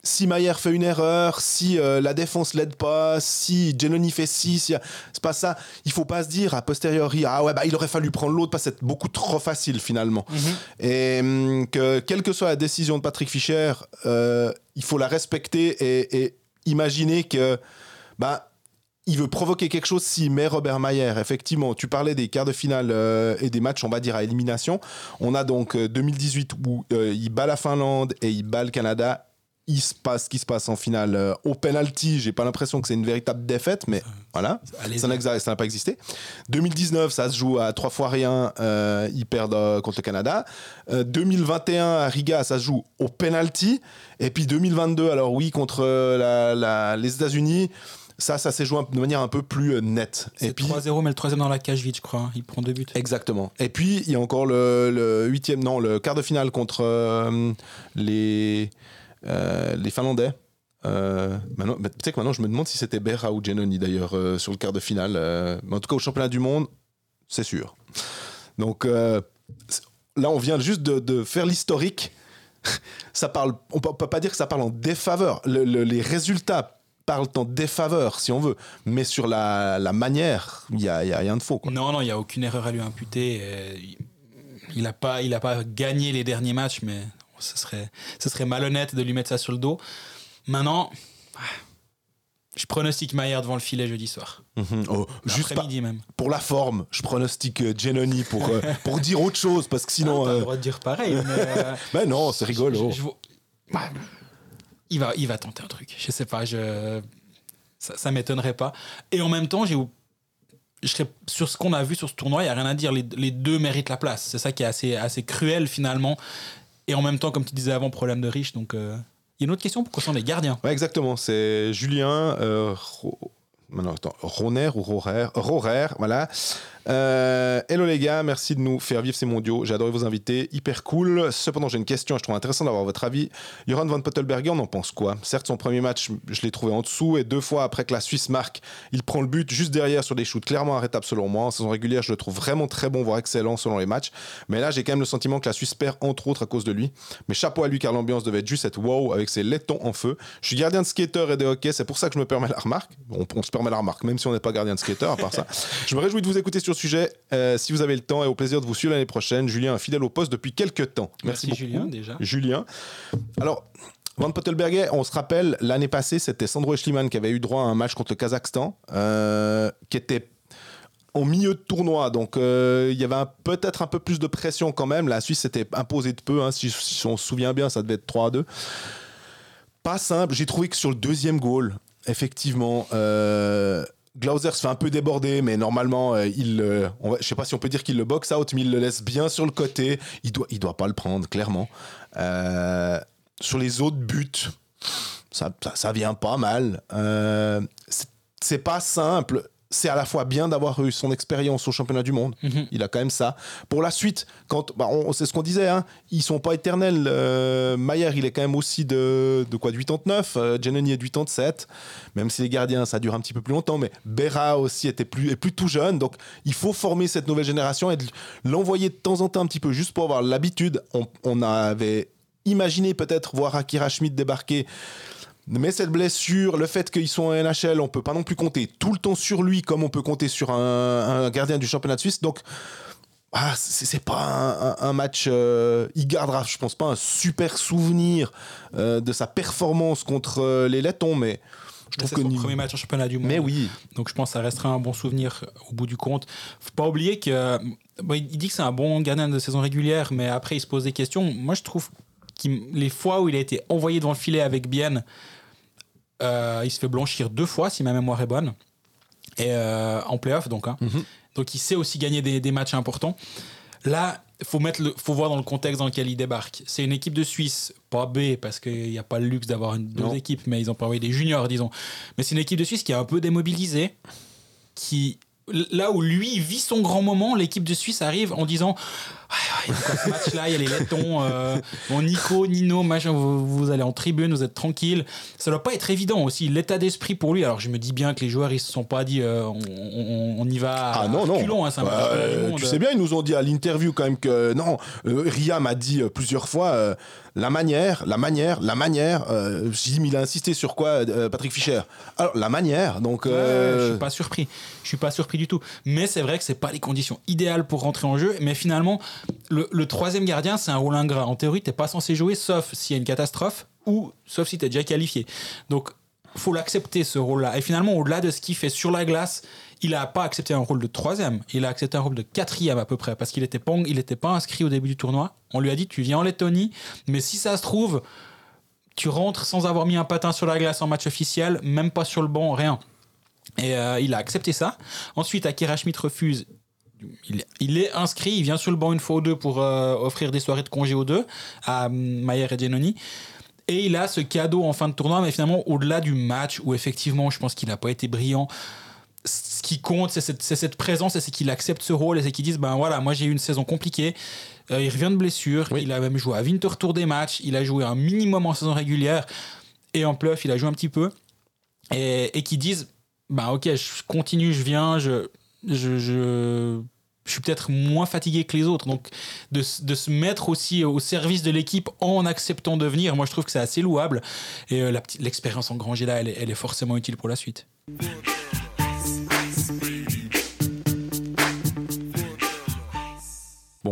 Speaker 1: si Mayer fait une erreur, si euh, la défense l'aide pas, si Genoni fait 6, c'est pas ça. Il faut pas se dire a posteriori, ah ouais, bah il aurait fallu prendre l'autre parce que c'est beaucoup trop facile finalement. Et hum, que quelle que soit la décision de Patrick Fischer, euh, il faut la respecter et, et imaginer que bah, il veut provoquer quelque chose s'il met Robert Mayer. Effectivement, tu parlais des quarts de finale euh, et des matchs, on va dire, à élimination. On a donc euh, 2018 où euh, il bat la Finlande et il bat le Canada. Il se passe ce qui se passe en finale euh, au penalty. J'ai pas l'impression que c'est une véritable défaite, mais voilà,
Speaker 2: Allez-y.
Speaker 1: ça n'a ça n'a pas existé. 2019, ça se joue à trois fois rien. euh, ils perdent euh, contre le Canada. Euh, 2021 à Riga, ça se joue au penalty. Et puis 2022, alors oui, contre euh, la- la- les États-Unis, ça, ça s'est joué de manière un peu plus euh, nette. Et
Speaker 2: C'est
Speaker 1: puis
Speaker 2: 3-0, mais le troisième dans la cage vide, je crois. hein. Il prend deux buts.
Speaker 1: Exactement. Et puis il y a encore le, le huitième, non, le quart de finale contre euh, les euh, les Finlandais. Euh, maintenant, tu sais que maintenant je me demande si c'était Berra ou Genoni d'ailleurs sur le quart de finale. mais en tout cas au championnat du monde, c'est sûr. Donc là on vient juste de, de faire l'historique. [LAUGHS] ça parle, on peut, on peut pas dire que ça parle en défaveur. Le- le- les résultats parlent en défaveur si on veut, mais sur la, la manière, il y a, y a rien de faux. Quoi.
Speaker 2: Non, non, il n'y a aucune erreur à lui imputer. Euh, il- n'a pas, il a pas gagné les derniers matchs, mais ce serait, ce serait malhonnête de lui mettre ça sur le dos. Maintenant, je pronostique Maillard devant le filet jeudi soir.
Speaker 1: Mhm. Oh, juste
Speaker 2: même.
Speaker 1: pour la forme, je pronostique euh, Giannoni pour, euh, [LAUGHS] pour dire autre chose, parce que sinon.
Speaker 2: T'as
Speaker 1: euh,
Speaker 2: le droit de dire pareil. mais, [LAUGHS]
Speaker 1: Ben non, c'est rigolo.
Speaker 2: je- je vois- Bah, il, va, il va tenter un truc. Je sais pas, ça, ça m'étonnerait pas. Et en même temps, je serais, sur ce qu'on a vu sur ce tournoi, il n'y a rien à dire. Les, deux méritent la place. C'est ça qui est assez, assez cruel finalement. Et en même temps, comme tu disais avant, problème de riche. Donc, euh, il y a une autre question pour concernant les gardiens?
Speaker 1: Exactement. C'est Julien euh, maintenant, attends, Roner ou Rorer? Rorer, voilà. Euh, hello les gars, merci de nous faire vivre ces mondiaux. J'ai adoré vos invités, hyper cool. Cependant, j'ai une question, je trouve intéressant d'avoir votre avis. Joran van Pottelberger, on en pense quoi? Certes, son premier match, je l'ai trouvé en dessous, et deux fois après que la Suisse marque, il prend le but juste derrière sur des shoots clairement arrêtables selon moi. En saison régulière, je le trouve vraiment très bon, voire excellent selon les matchs. Mais là, j'ai quand même le sentiment que la Suisse perd entre autres à cause de lui. Mais chapeau à lui car l'ambiance devait être juste être wow avec ses laitons en feu. Je suis gardien de skater et de hockey, c'est pour ça que je me permets la remarque. On, on se permet la remarque, même si on n'est pas gardien de skater, à part ça. [LAUGHS] Je me réjouis de vous écouter sur sujet. euh, si vous avez le temps et au plaisir de vous suivre l'année prochaine. Julien est fidèle au poste depuis quelques temps. Merci, beaucoup.
Speaker 2: Julien déjà.
Speaker 1: Julien. Alors, Van Pottelberger, on se rappelle, l'année passée, c'était Sandro Schliemann qui avait eu droit à un match contre le Kazakhstan, euh, qui était en milieu de tournoi. Donc, euh, il y avait peut-être un peu plus de pression quand même. La Suisse s'était imposée de peu. hein, si, si on se souvient bien, ça devait être 3 à 2. Pas simple. J'ai trouvé que sur le deuxième goal, effectivement, euh, Glauser se fait un peu déborder, mais normalement, euh, il, euh, je sais pas si on peut dire qu'il le box out, mais il le laisse bien sur le côté. Il doit, il doit pas le prendre, clairement. Euh, sur les autres buts, ça, ça, ça vient pas mal. Euh, c'est pas simple. C'est à la fois bien d'avoir eu son expérience au championnat du monde.
Speaker 2: Mhm.
Speaker 1: Il a quand même ça. Pour la suite, quand, bah, on, c'est ce qu'on disait, hein, ils sont pas éternels. Euh, Maillard, il est quand même aussi de, de quoi, de 89. Euh, Giannini est de 87. Même si les gardiens, ça dure un petit peu plus longtemps. Mais Berra aussi était plus, est plus tout jeune. Donc, il faut former cette nouvelle génération et de l'envoyer de temps en temps un petit peu juste pour avoir l'habitude. On, on avait imaginé peut-être voir Akira Schmidt débarquer mais cette blessure, le fait qu'ils sont en NHL, on peut pas non plus compter tout le temps sur lui comme on peut compter sur un, un gardien du championnat de Suisse. Donc, ah, c'est pas un, un- un match. euh, il gardera, je pense pas, un super souvenir euh, de sa performance contre euh, les Lettons, mais je trouve
Speaker 2: C'est
Speaker 1: que
Speaker 2: son premier match en championnat du monde.
Speaker 1: Mais oui,
Speaker 2: Donc je pense que ça restera un bon souvenir au bout du compte. Faut pas oublier que bon, il dit que c'est un bon gardien de saison régulière, mais après il se pose des questions. Moi je trouve que les fois où il a été envoyé devant le filet avec Bienne, euh, il se fait blanchir deux fois si ma mémoire est bonne, et euh, en playoff donc. hein.
Speaker 1: Mhm.
Speaker 2: Donc il sait aussi gagner des, des matchs importants. Là, faut mettre le, faut voir dans le contexte dans lequel il débarque. C'est une équipe de Suisse, pas B parce qu'il n'y a pas le luxe d'avoir deux
Speaker 1: Non.
Speaker 2: équipes, mais ils ont pas envoyé des juniors, disons. Mais c'est une équipe de Suisse qui est un peu démobilisée, qui là où lui vit son grand moment, l'équipe de Suisse arrive en disant Ouais, ouais, quoi, ce match-là, il y a les Lettons, euh, bon, Nico, Nino, machin, vous, vous allez en tribune, vous êtes tranquille. Ça doit pas être évident aussi, l'état d'esprit pour lui. Alors je me dis bien que les joueurs, ils se sont pas dit euh, on, on- on y va
Speaker 1: Ah non, non.
Speaker 2: reculons, hein,
Speaker 1: Bah, euh, tu sais bien, ils nous ont dit à l'interview quand même que non, euh, Ria m'a dit plusieurs fois la manière, la manière, la manière. Euh, mais il a insisté sur quoi, euh, Patrick Fischer? Alors, la manière, donc. Euh,
Speaker 2: je suis pas surpris. Je suis pas surpris du tout. Mais c'est vrai que c'est pas les conditions idéales pour rentrer en jeu. Mais finalement, le, troisième gardien, c'est un rôle ingrat. En théorie, t'es pas censé jouer sauf s'il y a une catastrophe ou sauf si t'es déjà qualifié. Donc, faut l'accepter ce rôle-là. Et finalement, au-delà de ce qu'il fait sur la glace, il a pas accepté un rôle de troisième. Il a accepté un rôle de quatrième à peu près parce qu'il était pas, il était pas inscrit au début du tournoi. On lui a dit, tu viens en Lettonie, mais si ça se trouve, tu rentres sans avoir mis un patin sur la glace en match officiel, même pas sur le banc, rien. Et euh, il a accepté ça. Ensuite, Akira Schmidt refuse. Il, il est inscrit, il vient sur le banc une fois ou deux pour euh, offrir des soirées de congé aux deux, à Mayer et Giannoni. Et il a ce cadeau en fin de tournoi, mais finalement, au-delà du match, où effectivement, je pense qu'il n'a pas été brillant, ce qui compte, c'est cette, présence, et c'est qu'il accepte ce rôle, et c'est qu'il dise, ben voilà, moi j'ai eu une saison compliquée, Euh, il revient de blessure,
Speaker 1: Oui.
Speaker 2: il a même joué à 20 retour des matchs, il a joué un minimum en saison régulière, et en playoff, il a joué un petit peu, et, et qui disent, bah ok, je continue, je viens, je, je, suis peut-être moins fatigué que les autres. Donc de, se mettre aussi au service de l'équipe en acceptant de venir, moi je trouve que c'est assez louable. Et euh, l'expérience engrangée là, elle est forcément utile pour la suite.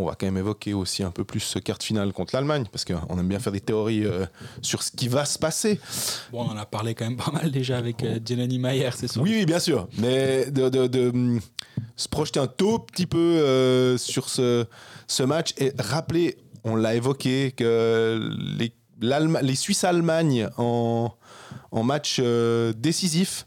Speaker 1: On va quand même évoquer aussi un peu plus ce quart de finale contre l'Allemagne, parce qu'on aime bien faire des théories euh, sur ce qui va se passer.
Speaker 2: Bon, on en a parlé quand même pas mal déjà avec euh, Jenny Mayer, c'est sûr.
Speaker 1: Oui, oui, bien sûr. Mais de, de- de, hum, se projeter un tout petit peu euh, sur ce, ce match et rappeler, on l'a évoqué, que les, les Suisses-Allemagne en, en match euh, décisif,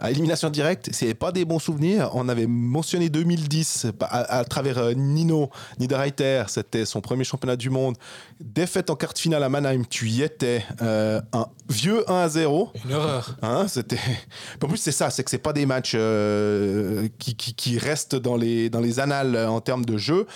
Speaker 1: à élimination directe, c'est pas des bons souvenirs. On avait mentionné 2010 à, à travers euh, Nino Niederreiter, c'était son premier championnat du monde. Défaite en quart de finale à Mannheim, tu y étais. euh, un vieux 1 à 0.
Speaker 2: Une horreur.
Speaker 1: Hein, c'était. En plus, c'est ça, c'est que c'est pas des matchs euh, qui, qui, qui restent dans les, dans les annales en termes de jeu.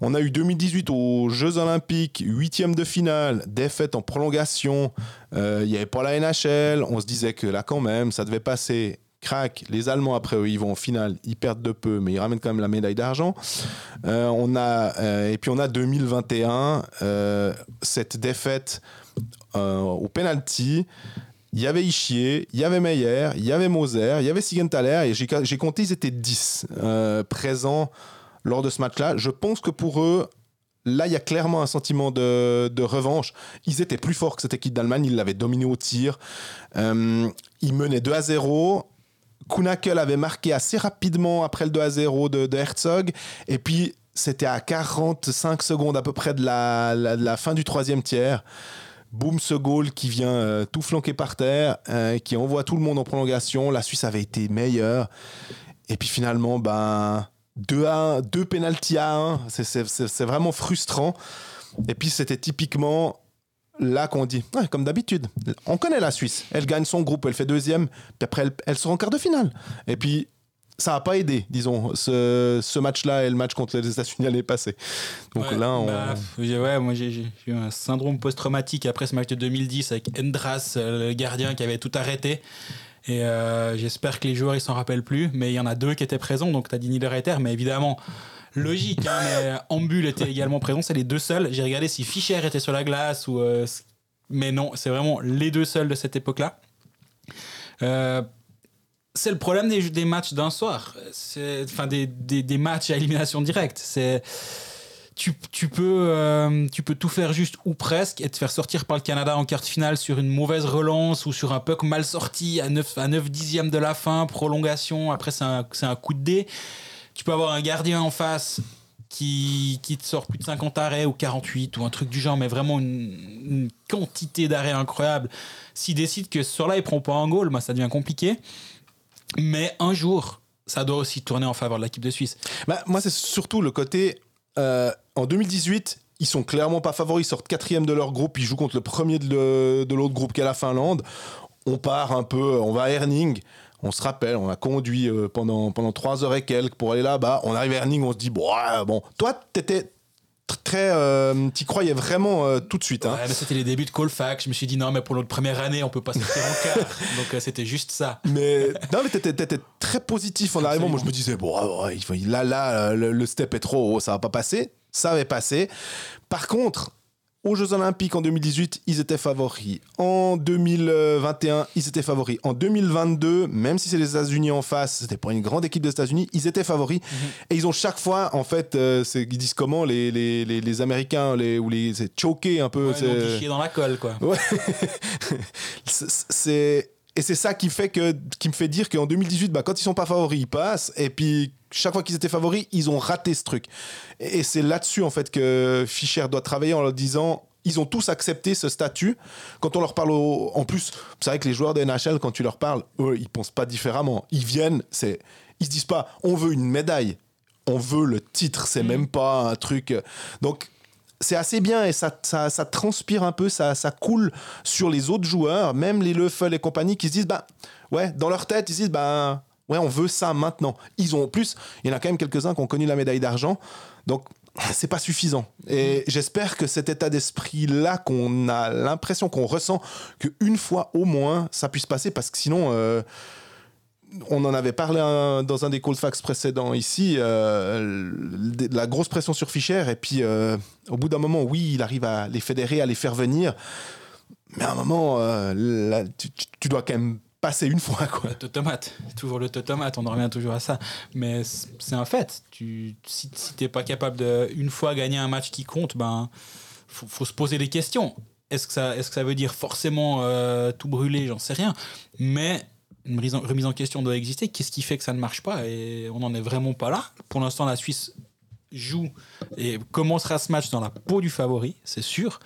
Speaker 1: On a eu 2018 aux Jeux Olympiques, huitième de finale, défaite en prolongation. Euh, Il n'y avait pas la NHL. On se disait que là, quand même, ça devait passer. Crac, les Allemands après eux, ils vont en finale, ils perdent de peu, mais ils ramènent quand même la médaille d'argent. Euh, on a euh, et puis on a 2021 euh, cette défaite au penalty. Il y avait Ischier, il y avait Meyer, il y avait Moser, il y avait Sigenthaler, et j'ai compté, ils étaient 10 euh, présents lors de ce match-là. Je pense que pour eux, là, il y a clairement un sentiment de, revanche. Ils étaient plus forts que cette équipe d'Allemagne, ils l'avaient dominé au tir. Euh, ils menaient 2 à 0. Kunakel avait marqué assez rapidement après le 2 à 0 de, Herzog. Et puis, c'était à 45 secondes à peu près de la, la- de la fin du troisième tiers. Boum, ce goal qui vient euh, tout flanquer par terre, euh, qui envoie tout le monde en prolongation. La Suisse avait été meilleure. Et puis finalement, ben, 2 à 1, 2 pénalties à 1. C'est- vraiment frustrant. Et puis c'était typiquement là qu'on dit, ouais, comme d'habitude, on connaît la Suisse. Elle gagne son groupe, elle fait deuxième, puis après elle, elle sera en quart de finale. Et puis ça n'a pas aidé, disons, ce, ce match-là et le match contre les États-Unis l'année passée. Donc
Speaker 2: Ouais,
Speaker 1: là, on...
Speaker 2: bah, ouais, moi j'ai j'ai eu un syndrome post-traumatique après ce match de 2010 avec Endras, euh, le gardien qui avait tout arrêté. Et euh, j'espère que les joueurs ils s'en rappellent plus, mais il y en a deux qui étaient présents, donc tu as dit Niederreiter, mais évidemment, logique, hein, mais Ambul était également présent, c'est les deux seuls. J'ai regardé si Fischer était sur la glace, euh, mais non, c'est vraiment les deux seuls de cette époque-là. Euh, c'est le problème des, matchs d'un soir, enfin des, matchs à élimination directe. Tu, tu peux, euh, tu peux tout faire juste ou presque et te faire sortir par le Canada en quart de finale sur une mauvaise relance ou sur un puck mal sorti à 9, à 9 dixièmes de la fin, prolongation, après c'est un, un coup de dé. Tu peux avoir un gardien en face qui, qui te sort plus de 50 arrêts ou 48 ou un truc du genre, mais vraiment une, une quantité d'arrêts incroyable. S'il décide que ce soir-là il prend pas un goal, bah, ça devient compliqué. Mais un jour, ça doit aussi tourner en faveur de l'équipe de Suisse.
Speaker 1: Bah, moi, c'est surtout le côté. Euh, en 2018, ils sont clairement pas favoris. Ils sortent quatrième de leur groupe. Ils jouent contre le premier de l'autre groupe qui est la Finlande. On part un peu, on va à Herning. On se rappelle, on a conduit euh, pendant, pendant trois heures et quelques pour aller là-bas. On arrive à Herning, on se dit, bon. Toi, t'étais très. Euh, T'y croyais vraiment euh, tout de suite. Hein.
Speaker 2: Ouais, c'était les débuts de Colfax. Je me suis dit non, mais pour notre première année, on peut pas sortir en quart. [LAUGHS] Donc euh, c'était juste ça.
Speaker 1: Mais non, mais t'étais, très positif en arrivant. Moi, je me disais, bon, ah là, là, le, le step est trop haut, ça va pas passer. Ça avait passé. Par contre, aux Jeux Olympiques en 2018, ils étaient favoris. En 2021, ils étaient favoris. En 2022, même si c'est les États-Unis en face, c'était pour une grande équipe des États-Unis, ils étaient favoris. Et ils ont chaque fois, en fait, euh, ils disent comment les, les, les, les Américains, les, ou les, c'est choqué un peu.
Speaker 2: Ouais,
Speaker 1: c'est-
Speaker 2: chié dans la colle, quoi.
Speaker 1: Ouais. [LAUGHS] C'est- c'est et c'est ça qui fait que qui me fait dire qu'en 2018 bah, quand ils sont pas favoris ils passent et puis chaque fois qu'ils étaient favoris ils ont raté ce truc et, et c'est là-dessus en fait que Fischer doit travailler en leur disant ils ont tous accepté ce statut. Quand on leur parle, au- en plus, c'est vrai que les joueurs de NHL, quand tu leur parles, eux, ils pensent pas différemment. Ils viennent, c'est, ils se disent pas, on veut une médaille, on veut le titre. C'est même pas un truc. Donc, c'est assez bien et ça, ça, ça transpire un peu, ça, ça coule sur les autres joueurs, même les Leffel et compagnie, qui se disent, bah, ouais, dans leur tête, ils se disent, bah, ouais, on veut ça maintenant. Ils ont, en plus, il y en a quand même quelques-uns qui ont connu la médaille d'argent. Donc, c'est pas suffisant. Et j'espère que cet état d'esprit-là, qu'on a l'impression qu'on ressent, qu'une fois au moins, ça puisse passer, parce que sinon, euh, on en avait parlé un- dans un des call fax précédents ici, euh, la grosse pression sur Fischer, et puis euh, au bout d'un moment, oui, il arrive à les fédérer, à les faire venir, mais à un moment, tu- tu dois quand même passer une fois. Quoi.
Speaker 2: Le tomate, toujours le tomate, on en revient toujours à ça. Mais c'est un fait. Tu, si si t'es pas capable de une fois gagner un match qui compte, ben faut, se poser des questions. Est-ce que ça, est-ce que ça veut dire forcément euh, tout brûler? J'en sais rien. Mais une remise en, remise en question doit exister. Qu'est-ce qui fait que ça ne marche pas? Et on n'en est vraiment pas là. Pour l'instant, la Suisse joue et commencera ce match dans la peau du favori, c'est sûr.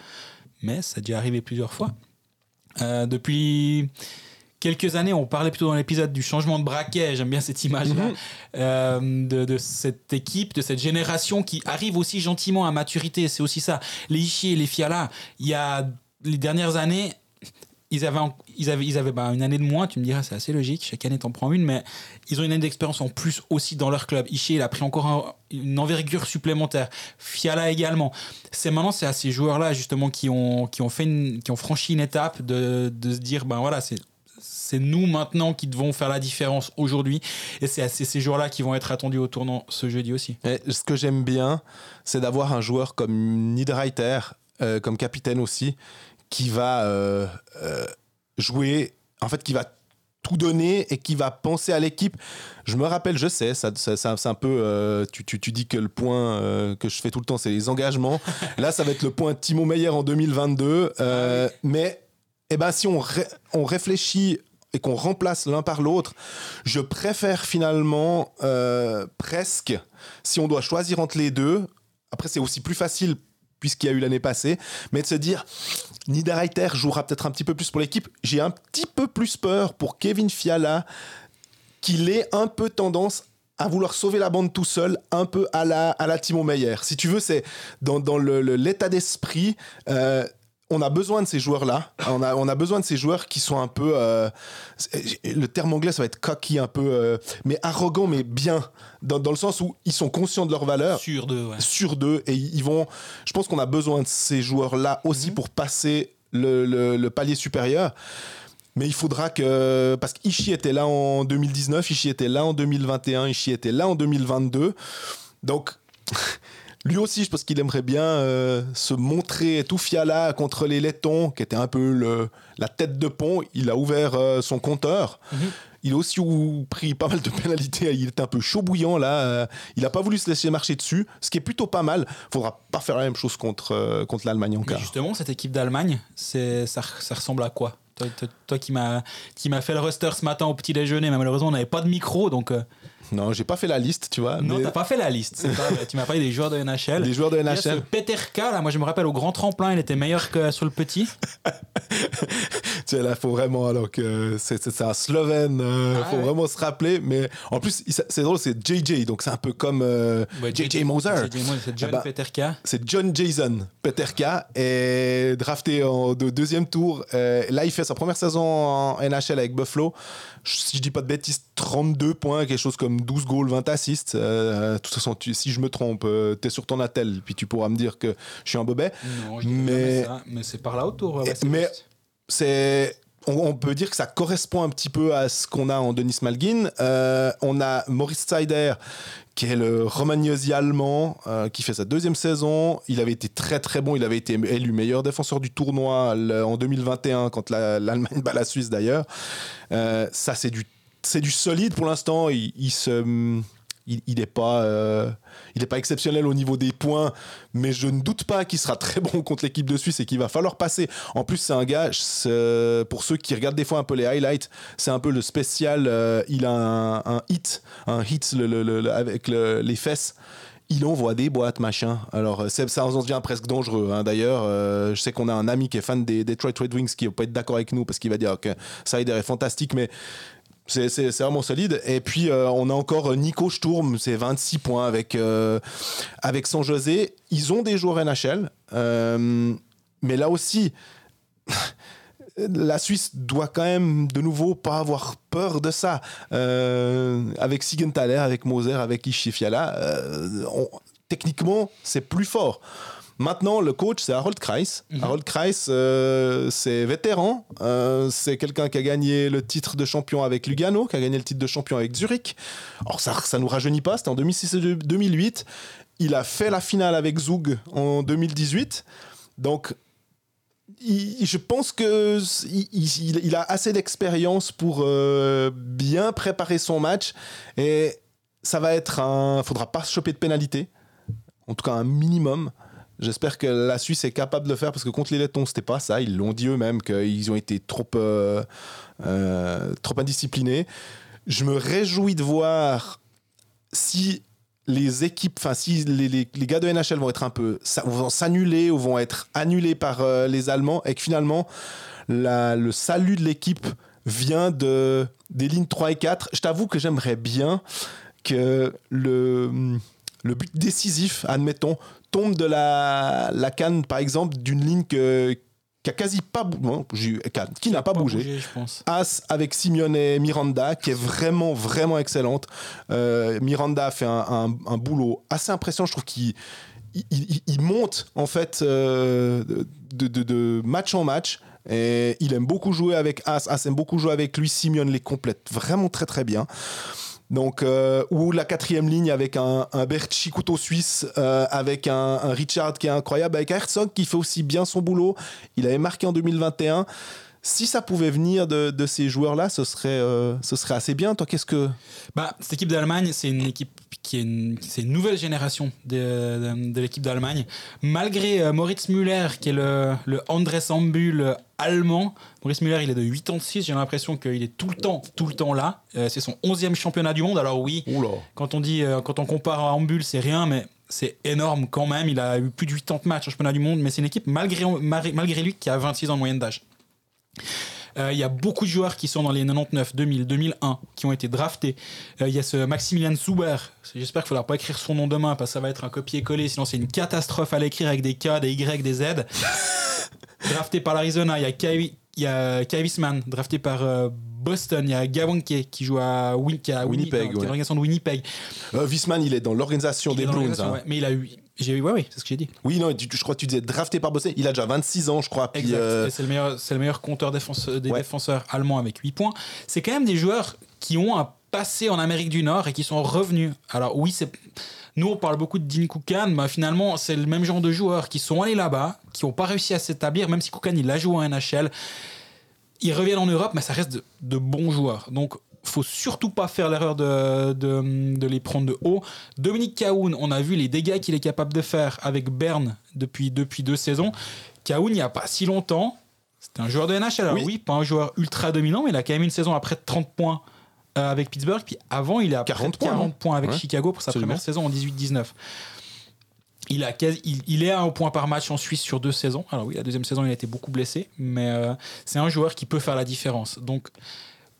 Speaker 2: Mais ça a déjà arrivé plusieurs fois. Euh, depuis quelques années, on parlait plutôt dans l'épisode du changement de braquet, j'aime bien cette image-là, euh, de, de cette équipe, de cette génération qui arrive aussi gentiment à maturité. C'est aussi ça. Les Ishii et les Fiala, il y a les dernières années, ils avaient, en- ils avaient, ils avaient bah, une année de moins, tu me diras, c'est assez logique, chaque année t'en prends une, mais ils ont une année d'expérience en plus aussi dans leur club. Ishii, il a pris encore un- une envergure supplémentaire. Fiala également. C'est maintenant, c'est à ces joueurs-là, justement, qui ont, qui ont, fait une- qui ont franchi une étape de, de se dire, ben voilà, c'est c'est nous maintenant qui devons faire la différence aujourd'hui. Et c'est à ces, joueurs-là qui vont être attendus au tournant ce jeudi aussi.
Speaker 1: Et ce que j'aime bien, c'est d'avoir un joueur comme Niederreiter, euh, comme capitaine aussi, qui va euh, euh, jouer, en fait, qui va tout donner et qui va penser à l'équipe. Je me rappelle, je sais, ça, ça- ça- c'est un peu. euh, tu, tu- tu dis que le point euh, que je fais tout le temps, c'est les engagements. [LAUGHS] Là, ça va être le point Timo Meyer en 2022. euh, Mais eh ben, si on, ré- on réfléchit et qu'on remplace l'un par l'autre, je préfère finalement euh, presque, si on doit choisir entre les deux, après c'est aussi plus facile puisqu'il y a eu l'année passée, mais de se dire, Niederreiter jouera peut-être un petit peu plus pour l'équipe. J'ai un petit peu plus peur pour Kevin Fiala qu'il ait un peu tendance à vouloir sauver la bande tout seul, un peu à la, à la Timo Meyer. Si tu veux, c'est dans, l'état d'esprit. euh, on a besoin de ces joueurs-là. On a, on a besoin de ces joueurs qui sont un peu. euh, le terme anglais, ça va être cocky, un peu. euh, mais arrogant, mais bien. Dans, dans le sens où ils sont conscients de leur valeur
Speaker 2: Sur deux, ouais.
Speaker 1: sur deux et ils vont. Je pense qu'on a besoin de ces joueurs-là aussi pour passer le, le- le palier supérieur. Mais il faudra que. Parce qu'Ishi était là en 2019, Ishi était là en 2021, Ishi était là en 2022. Donc. Lui aussi, je pense qu'il aimerait bien euh, se montrer tout fiala contre les Lettons, qui était un peu le- la tête de pont. Il a ouvert euh, son compteur. Il a aussi pris pas mal de pénalités. Il était un peu chaud bouillant là. Euh, Il n'a pas voulu se laisser marcher dessus, ce qui est plutôt pas mal. Faudra pas faire la même chose contre, euh, contre l'Allemagne en
Speaker 2: Mais
Speaker 1: quart.
Speaker 2: justement, cette équipe d'Allemagne, ça, ça ressemble à quoi? Toi, toi- toi qui m'as fait le roster ce matin au petit déjeuner, mais malheureusement on n'avait pas de micro, donc euh,
Speaker 1: Non, j'ai pas fait la liste, tu vois.
Speaker 2: non,
Speaker 1: mais
Speaker 2: t'as pas fait la liste. pas tu m'as parlé des joueurs de NHL.
Speaker 1: Des joueurs de
Speaker 2: Il y a ce
Speaker 1: NHL.
Speaker 2: Peter K, là, moi je me rappelle au grand tremplin, il était meilleur que sur le petit. [LAUGHS]
Speaker 1: Tu sais, là, faut vraiment. Alors que c'est, un Slovène, euh,
Speaker 2: Ah
Speaker 1: faut
Speaker 2: ouais.
Speaker 1: vraiment se rappeler. Mais en plus, c'est drôle, c'est JJ, donc c'est un peu comme euh,
Speaker 2: Ouais,
Speaker 1: JJ Moser.
Speaker 2: JJ Moser, c'est John
Speaker 1: Ah bah,
Speaker 2: Peter K.
Speaker 1: C'est John Jason Peterka est drafté en de deuxième tour. Euh, là, il fait sa première saison en NHL avec Buffalo. Si je dis pas de bêtises, 32 points, quelque chose comme 12 goals, 20 assists. Euh, de toute façon, tu- si je me trompe, euh, t'es sur ton attel, puis tu pourras me dire que je suis un bobet.
Speaker 2: Non, je
Speaker 1: Mais-
Speaker 2: ça, mais c'est par là autour. ouais,
Speaker 1: mais- c'est on, on peut dire que ça correspond un petit peu à ce qu'on a en Denis Malgin. Euh, on a Maurice Seider, qui est le Romagnosi allemand, euh, qui fait sa deuxième saison. Il avait été très très bon. Il avait été élu meilleur défenseur du tournoi le- en 2021 quand la- l'Allemagne bat la Suisse d'ailleurs. Euh, ça c'est du c'est du solide pour l'instant. Il, il se il, pas euh, pas exceptionnel au niveau des points, mais je ne doute pas qu'il sera très bon contre l'équipe de Suisse et qu'il va falloir passer. En plus, c'est un gars, pour ceux qui regardent des fois un peu les highlights, c'est un peu le spécial. euh, il a un, hit, un hit avec le- les fesses. Il envoie des boîtes, machin. Alors, euh, ça en devient presque dangereux. hein. D'ailleurs, je sais qu'on a un ami qui est fan des Detroit Red Wings qui va pas être d'accord avec nous parce qu'il va dire que Sider est fantastique, mais c'est vraiment solide. Et puis, euh, on a encore Nico Sturm, c'est 26 points avec, euh, avec San José. Ils ont des joueurs NHL, euh, mais là aussi, [LAUGHS] la Suisse doit quand même de nouveau pas avoir peur de ça. Avec Sigenthaler, avec Moser, avec Ishifiala, techniquement, c'est plus fort. Maintenant, le coach, c'est Harold Kreis. Harold Kreis, euh, c'est vétéran. Euh, c'est quelqu'un qui a gagné le titre de champion avec Lugano, qui a gagné le titre de champion avec Zurich. Alors, ça ça nous rajeunit pas, c'était en 2006 et 2008. Il a fait la finale avec Zug en 2018. Donc, il- je pense que il, il- il a assez d'expérience pour euh, bien préparer son match et ça va être un. Faudra pas se choper de pénalité, en tout cas un minimum. J'espère que la Suisse est capable de le faire parce que contre les Lettons c'était pas ça. Ils l'ont dit eux-mêmes qu'ils ont été trop euh, euh, trop indisciplinés. Je me réjouis de voir si les équipes, enfin si les, les- gars de NHL vont être un peu, vont s'annuler ou vont être annulés par euh, les Allemands et que finalement le salut de l'équipe vient de des lignes 3 et 4. Je t'avoue que j'aimerais bien que le, le but décisif, admettons, tombe de la, la canne, par exemple, d'une ligne que- qui a quasi pas j'ai- qui n'a pas, bougé.
Speaker 2: je pense.
Speaker 1: As avec Simeone et Miranda, qui est vraiment, vraiment excellente. Euh, Miranda a fait un, un- un boulot assez impressionnant. Je trouve qu'il il, il- il monte, en fait, euh, de, de- de match en match. Et il aime beaucoup jouer avec As. As aime beaucoup jouer avec lui. Simeone les complète vraiment très, très bien. Donc, euh, ou la quatrième ligne avec un, un Berchi suisse, euh, avec un, un Richard qui est incroyable, avec Herzog qui fait aussi bien son boulot. Il avait marqué en 2021. Si ça pouvait venir de, de ces joueurs-là, ce serait, euh, ce serait assez bien. Toi, qu'est-ce que.
Speaker 2: Bah, cette équipe d'Allemagne, c'est une équipe qui est une, c'est une nouvelle génération de, de- de l'équipe d'Allemagne. Malgré euh, Moritz Müller, qui est le, le André Sambul allemand, Maurice Müller, il est de 86. J'ai l'impression qu'il est tout le temps, tout le temps là. Euh, c'est son 11e championnat du monde. Alors, oui,
Speaker 1: Oula.
Speaker 2: quand on dit, euh, quand on compare à Ambul, c'est rien, mais c'est énorme quand même. Il a eu plus de 80 matchs en championnat du monde, mais c'est une équipe malgré malgré lui qui a 26 ans de moyenne d'âge. Euh, Il y a beaucoup de joueurs qui sont dans les 99, 2000, 2001 qui ont été draftés. Euh, Il y a ce Maximilian Zuber. J'espère qu'il ne faudra pas écrire son nom demain parce que ça va être un copier-coller. Sinon, c'est une catastrophe à l'écrire avec des K, des Y, des Z. [LAUGHS] drafté par l'Arizona. Il y a Kai, il y a drafté par euh, Boston. Il y a Gawonke qui joue à, Win, qui à
Speaker 1: Winnipeg,
Speaker 2: Winnipeg, qui est
Speaker 1: ouais.
Speaker 2: l'organisation de Winnipeg.
Speaker 1: Euh, il est dans l'organisation des Bruins. hein.
Speaker 2: ouais. Mais il a eu. J'ai, ouais, ouais, c'est ce que j'ai dit.
Speaker 1: Oui, non, tu- je crois que tu disais drafté par Boston. Il a déjà 26 ans, je crois. Puis,
Speaker 2: Exact.
Speaker 1: euh,
Speaker 2: c'est le meilleur, c'est le meilleur compteur défenseur, des
Speaker 1: Ouais.
Speaker 2: défenseurs allemands avec 8 points. C'est quand même des joueurs qui ont un passé en Amérique du Nord et qui sont revenus. Alors oui, c'est nous on parle beaucoup de Dean Koukan, mais finalement c'est le même genre de joueurs qui sont allés là-bas, qui n'ont pas réussi à s'établir, même si Koukan il a joué en NHL. Ils reviennent en Europe, mais ça reste de, de bons joueurs. Donc faut surtout pas faire l'erreur de, de, de les prendre de haut. Dominique Cahoun, on a vu les dégâts qu'il est capable de faire avec Berne depuis, depuis deux saisons. Cahoun, il n'y a pas si longtemps, c'était un joueur de NHL. Alors
Speaker 1: Oui.
Speaker 2: oui. pas un joueur ultra dominant, mais il a quand même une saison après 30 points euh, avec Pittsburgh. Puis avant, il a
Speaker 1: 40
Speaker 2: 40
Speaker 1: points,
Speaker 2: 40 points avec
Speaker 1: Ouais,
Speaker 2: Chicago pour sa
Speaker 1: absolument.
Speaker 2: première saison en 18-19. Il, a quasi- il, il est à un point par match en Suisse sur deux saisons. Alors oui, la deuxième saison, il a été beaucoup blessé, mais euh, c'est un joueur qui peut faire la différence. Donc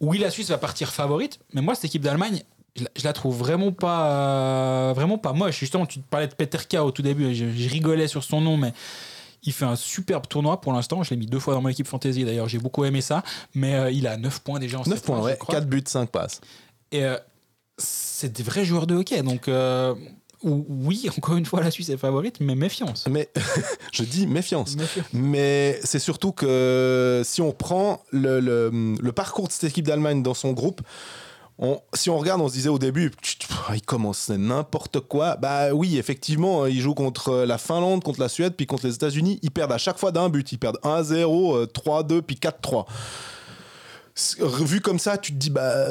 Speaker 2: oui, la Suisse va partir favorite, mais moi, cette équipe d'Allemagne, je la, je la trouve vraiment pas, euh, vraiment pas moche. Justement, tu parlais de Peter K au tout début, je, je rigolais sur son nom, mais il fait un superbe tournoi pour l'instant. Je l'ai mis deux fois dans mon équipe fantasy d'ailleurs, j'ai beaucoup aimé ça, mais euh, il a 9 points déjà en
Speaker 1: 9
Speaker 2: sept
Speaker 1: points, ouais.
Speaker 2: crois.
Speaker 1: 4 buts, 5 passes.
Speaker 2: Et euh, c'est des vrais joueurs de hockey. Donc, euh, oui, encore une fois, la Suisse est favorite, mais méfiance.
Speaker 1: Mais [LAUGHS] je dis méfiance.
Speaker 2: Méfiance.
Speaker 1: Mais c'est surtout que si on prend le, le- le parcours de cette équipe d'Allemagne dans son groupe, on- si on regarde, on se disait au début, Pff, il commence n'importe quoi. Bah oui, effectivement, ils jouent contre la Finlande, contre la Suède, puis contre les États-Unis. Ils perdent à chaque fois d'un but. Ils perdent 1-0, euh, 3-2, puis 4-3. Vu comme ça, tu te dis, bah,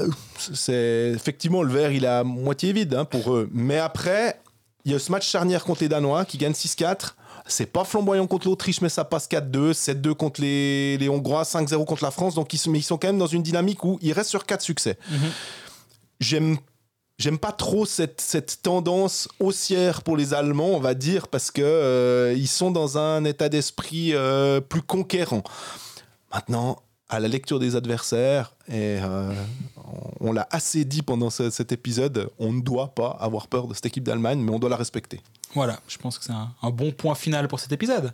Speaker 1: c'est effectivement le verre, il est à moitié vide hein, pour eux. Mais après, il y a ce match charnière contre les Danois qui gagne 6-4. C'est pas flamboyant contre l'Autriche, mais ça passe 4-2. 7-2 contre les, les Hongrois, 5-0 contre la France. Donc ils, sont- mais ils sont quand même dans une dynamique où ils restent sur 4 succès. J'aime. J'aime pas trop cette, cette tendance haussière pour les Allemands, on va dire, parce que euh, ils sont dans un état d'esprit euh, plus conquérant. Maintenant, à la lecture des adversaires, et euh, on, on l'a assez dit pendant ce- cet épisode, on ne doit pas avoir peur de cette équipe d'Allemagne, mais on doit la respecter.
Speaker 2: Voilà, je pense que c'est un, un bon point final pour cet épisode.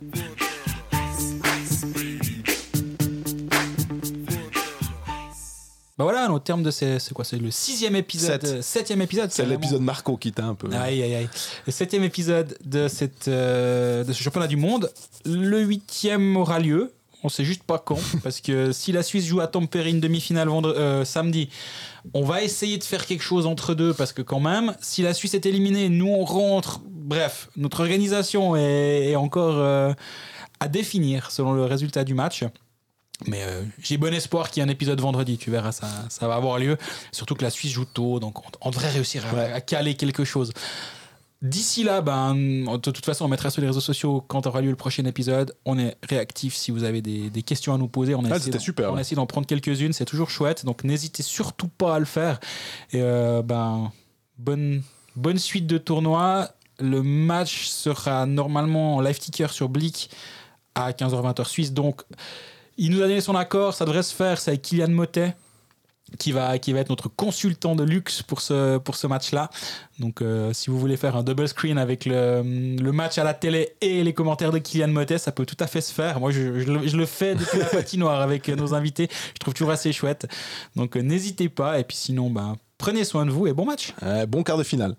Speaker 2: Bah voilà, au terme de ces, c'est quoi, c'est le sixième épisode,
Speaker 1: Sept.
Speaker 2: septième épisode.
Speaker 1: C'est
Speaker 2: carrément.
Speaker 1: l'épisode Marco qui t'a un peu.
Speaker 2: Aïe, aïe, aïe. Le septième épisode de, cette, euh, de ce championnat du monde. Le huitième aura lieu. On sait juste pas quand. [LAUGHS] parce que si la Suisse joue à Tampere une demi-finale euh, samedi, on va essayer de faire quelque chose entre deux. Parce que quand même, si la Suisse est éliminée, nous on rentre. Bref, notre organisation est, est encore euh, à définir selon le résultat du match. Mais euh, j'ai bon espoir qu'il y ait un épisode vendredi, tu verras, ça, ça va avoir lieu. Surtout que la Suisse joue tôt, donc on, on devrait réussir à,
Speaker 1: Ouais.
Speaker 2: à caler quelque chose. D'ici là, ben, de toute façon, on mettra sur les réseaux sociaux quand aura lieu le prochain épisode. On est réactif si vous avez des, des questions à nous poser. On a
Speaker 1: Ah,
Speaker 2: essayé
Speaker 1: c'était
Speaker 2: d'en-
Speaker 1: super,
Speaker 2: On a
Speaker 1: ouais.
Speaker 2: essayé d'en prendre quelques-unes, c'est toujours chouette. Donc n'hésitez surtout pas à le faire. Et euh, ben, bonne, bonne suite de tournoi. Le match sera normalement en live ticker sur Blick à 15h20 heure suisse. Donc il nous a donné son accord, ça devrait se faire. C'est avec Kylian Motet qui va, qui va être notre consultant de luxe pour ce, pour ce match-là. Donc, euh, si vous voulez faire un double screen avec le, le match à la télé et les commentaires de Kylian Motet, ça peut tout à fait se faire. Moi, je, je le, je le fais depuis la [LAUGHS] patinoire avec euh, nos invités. Je trouve toujours assez chouette. Donc, euh, n'hésitez pas. Et puis, sinon, ben, prenez soin de vous et bon match.
Speaker 1: Euh, bon quart de finale.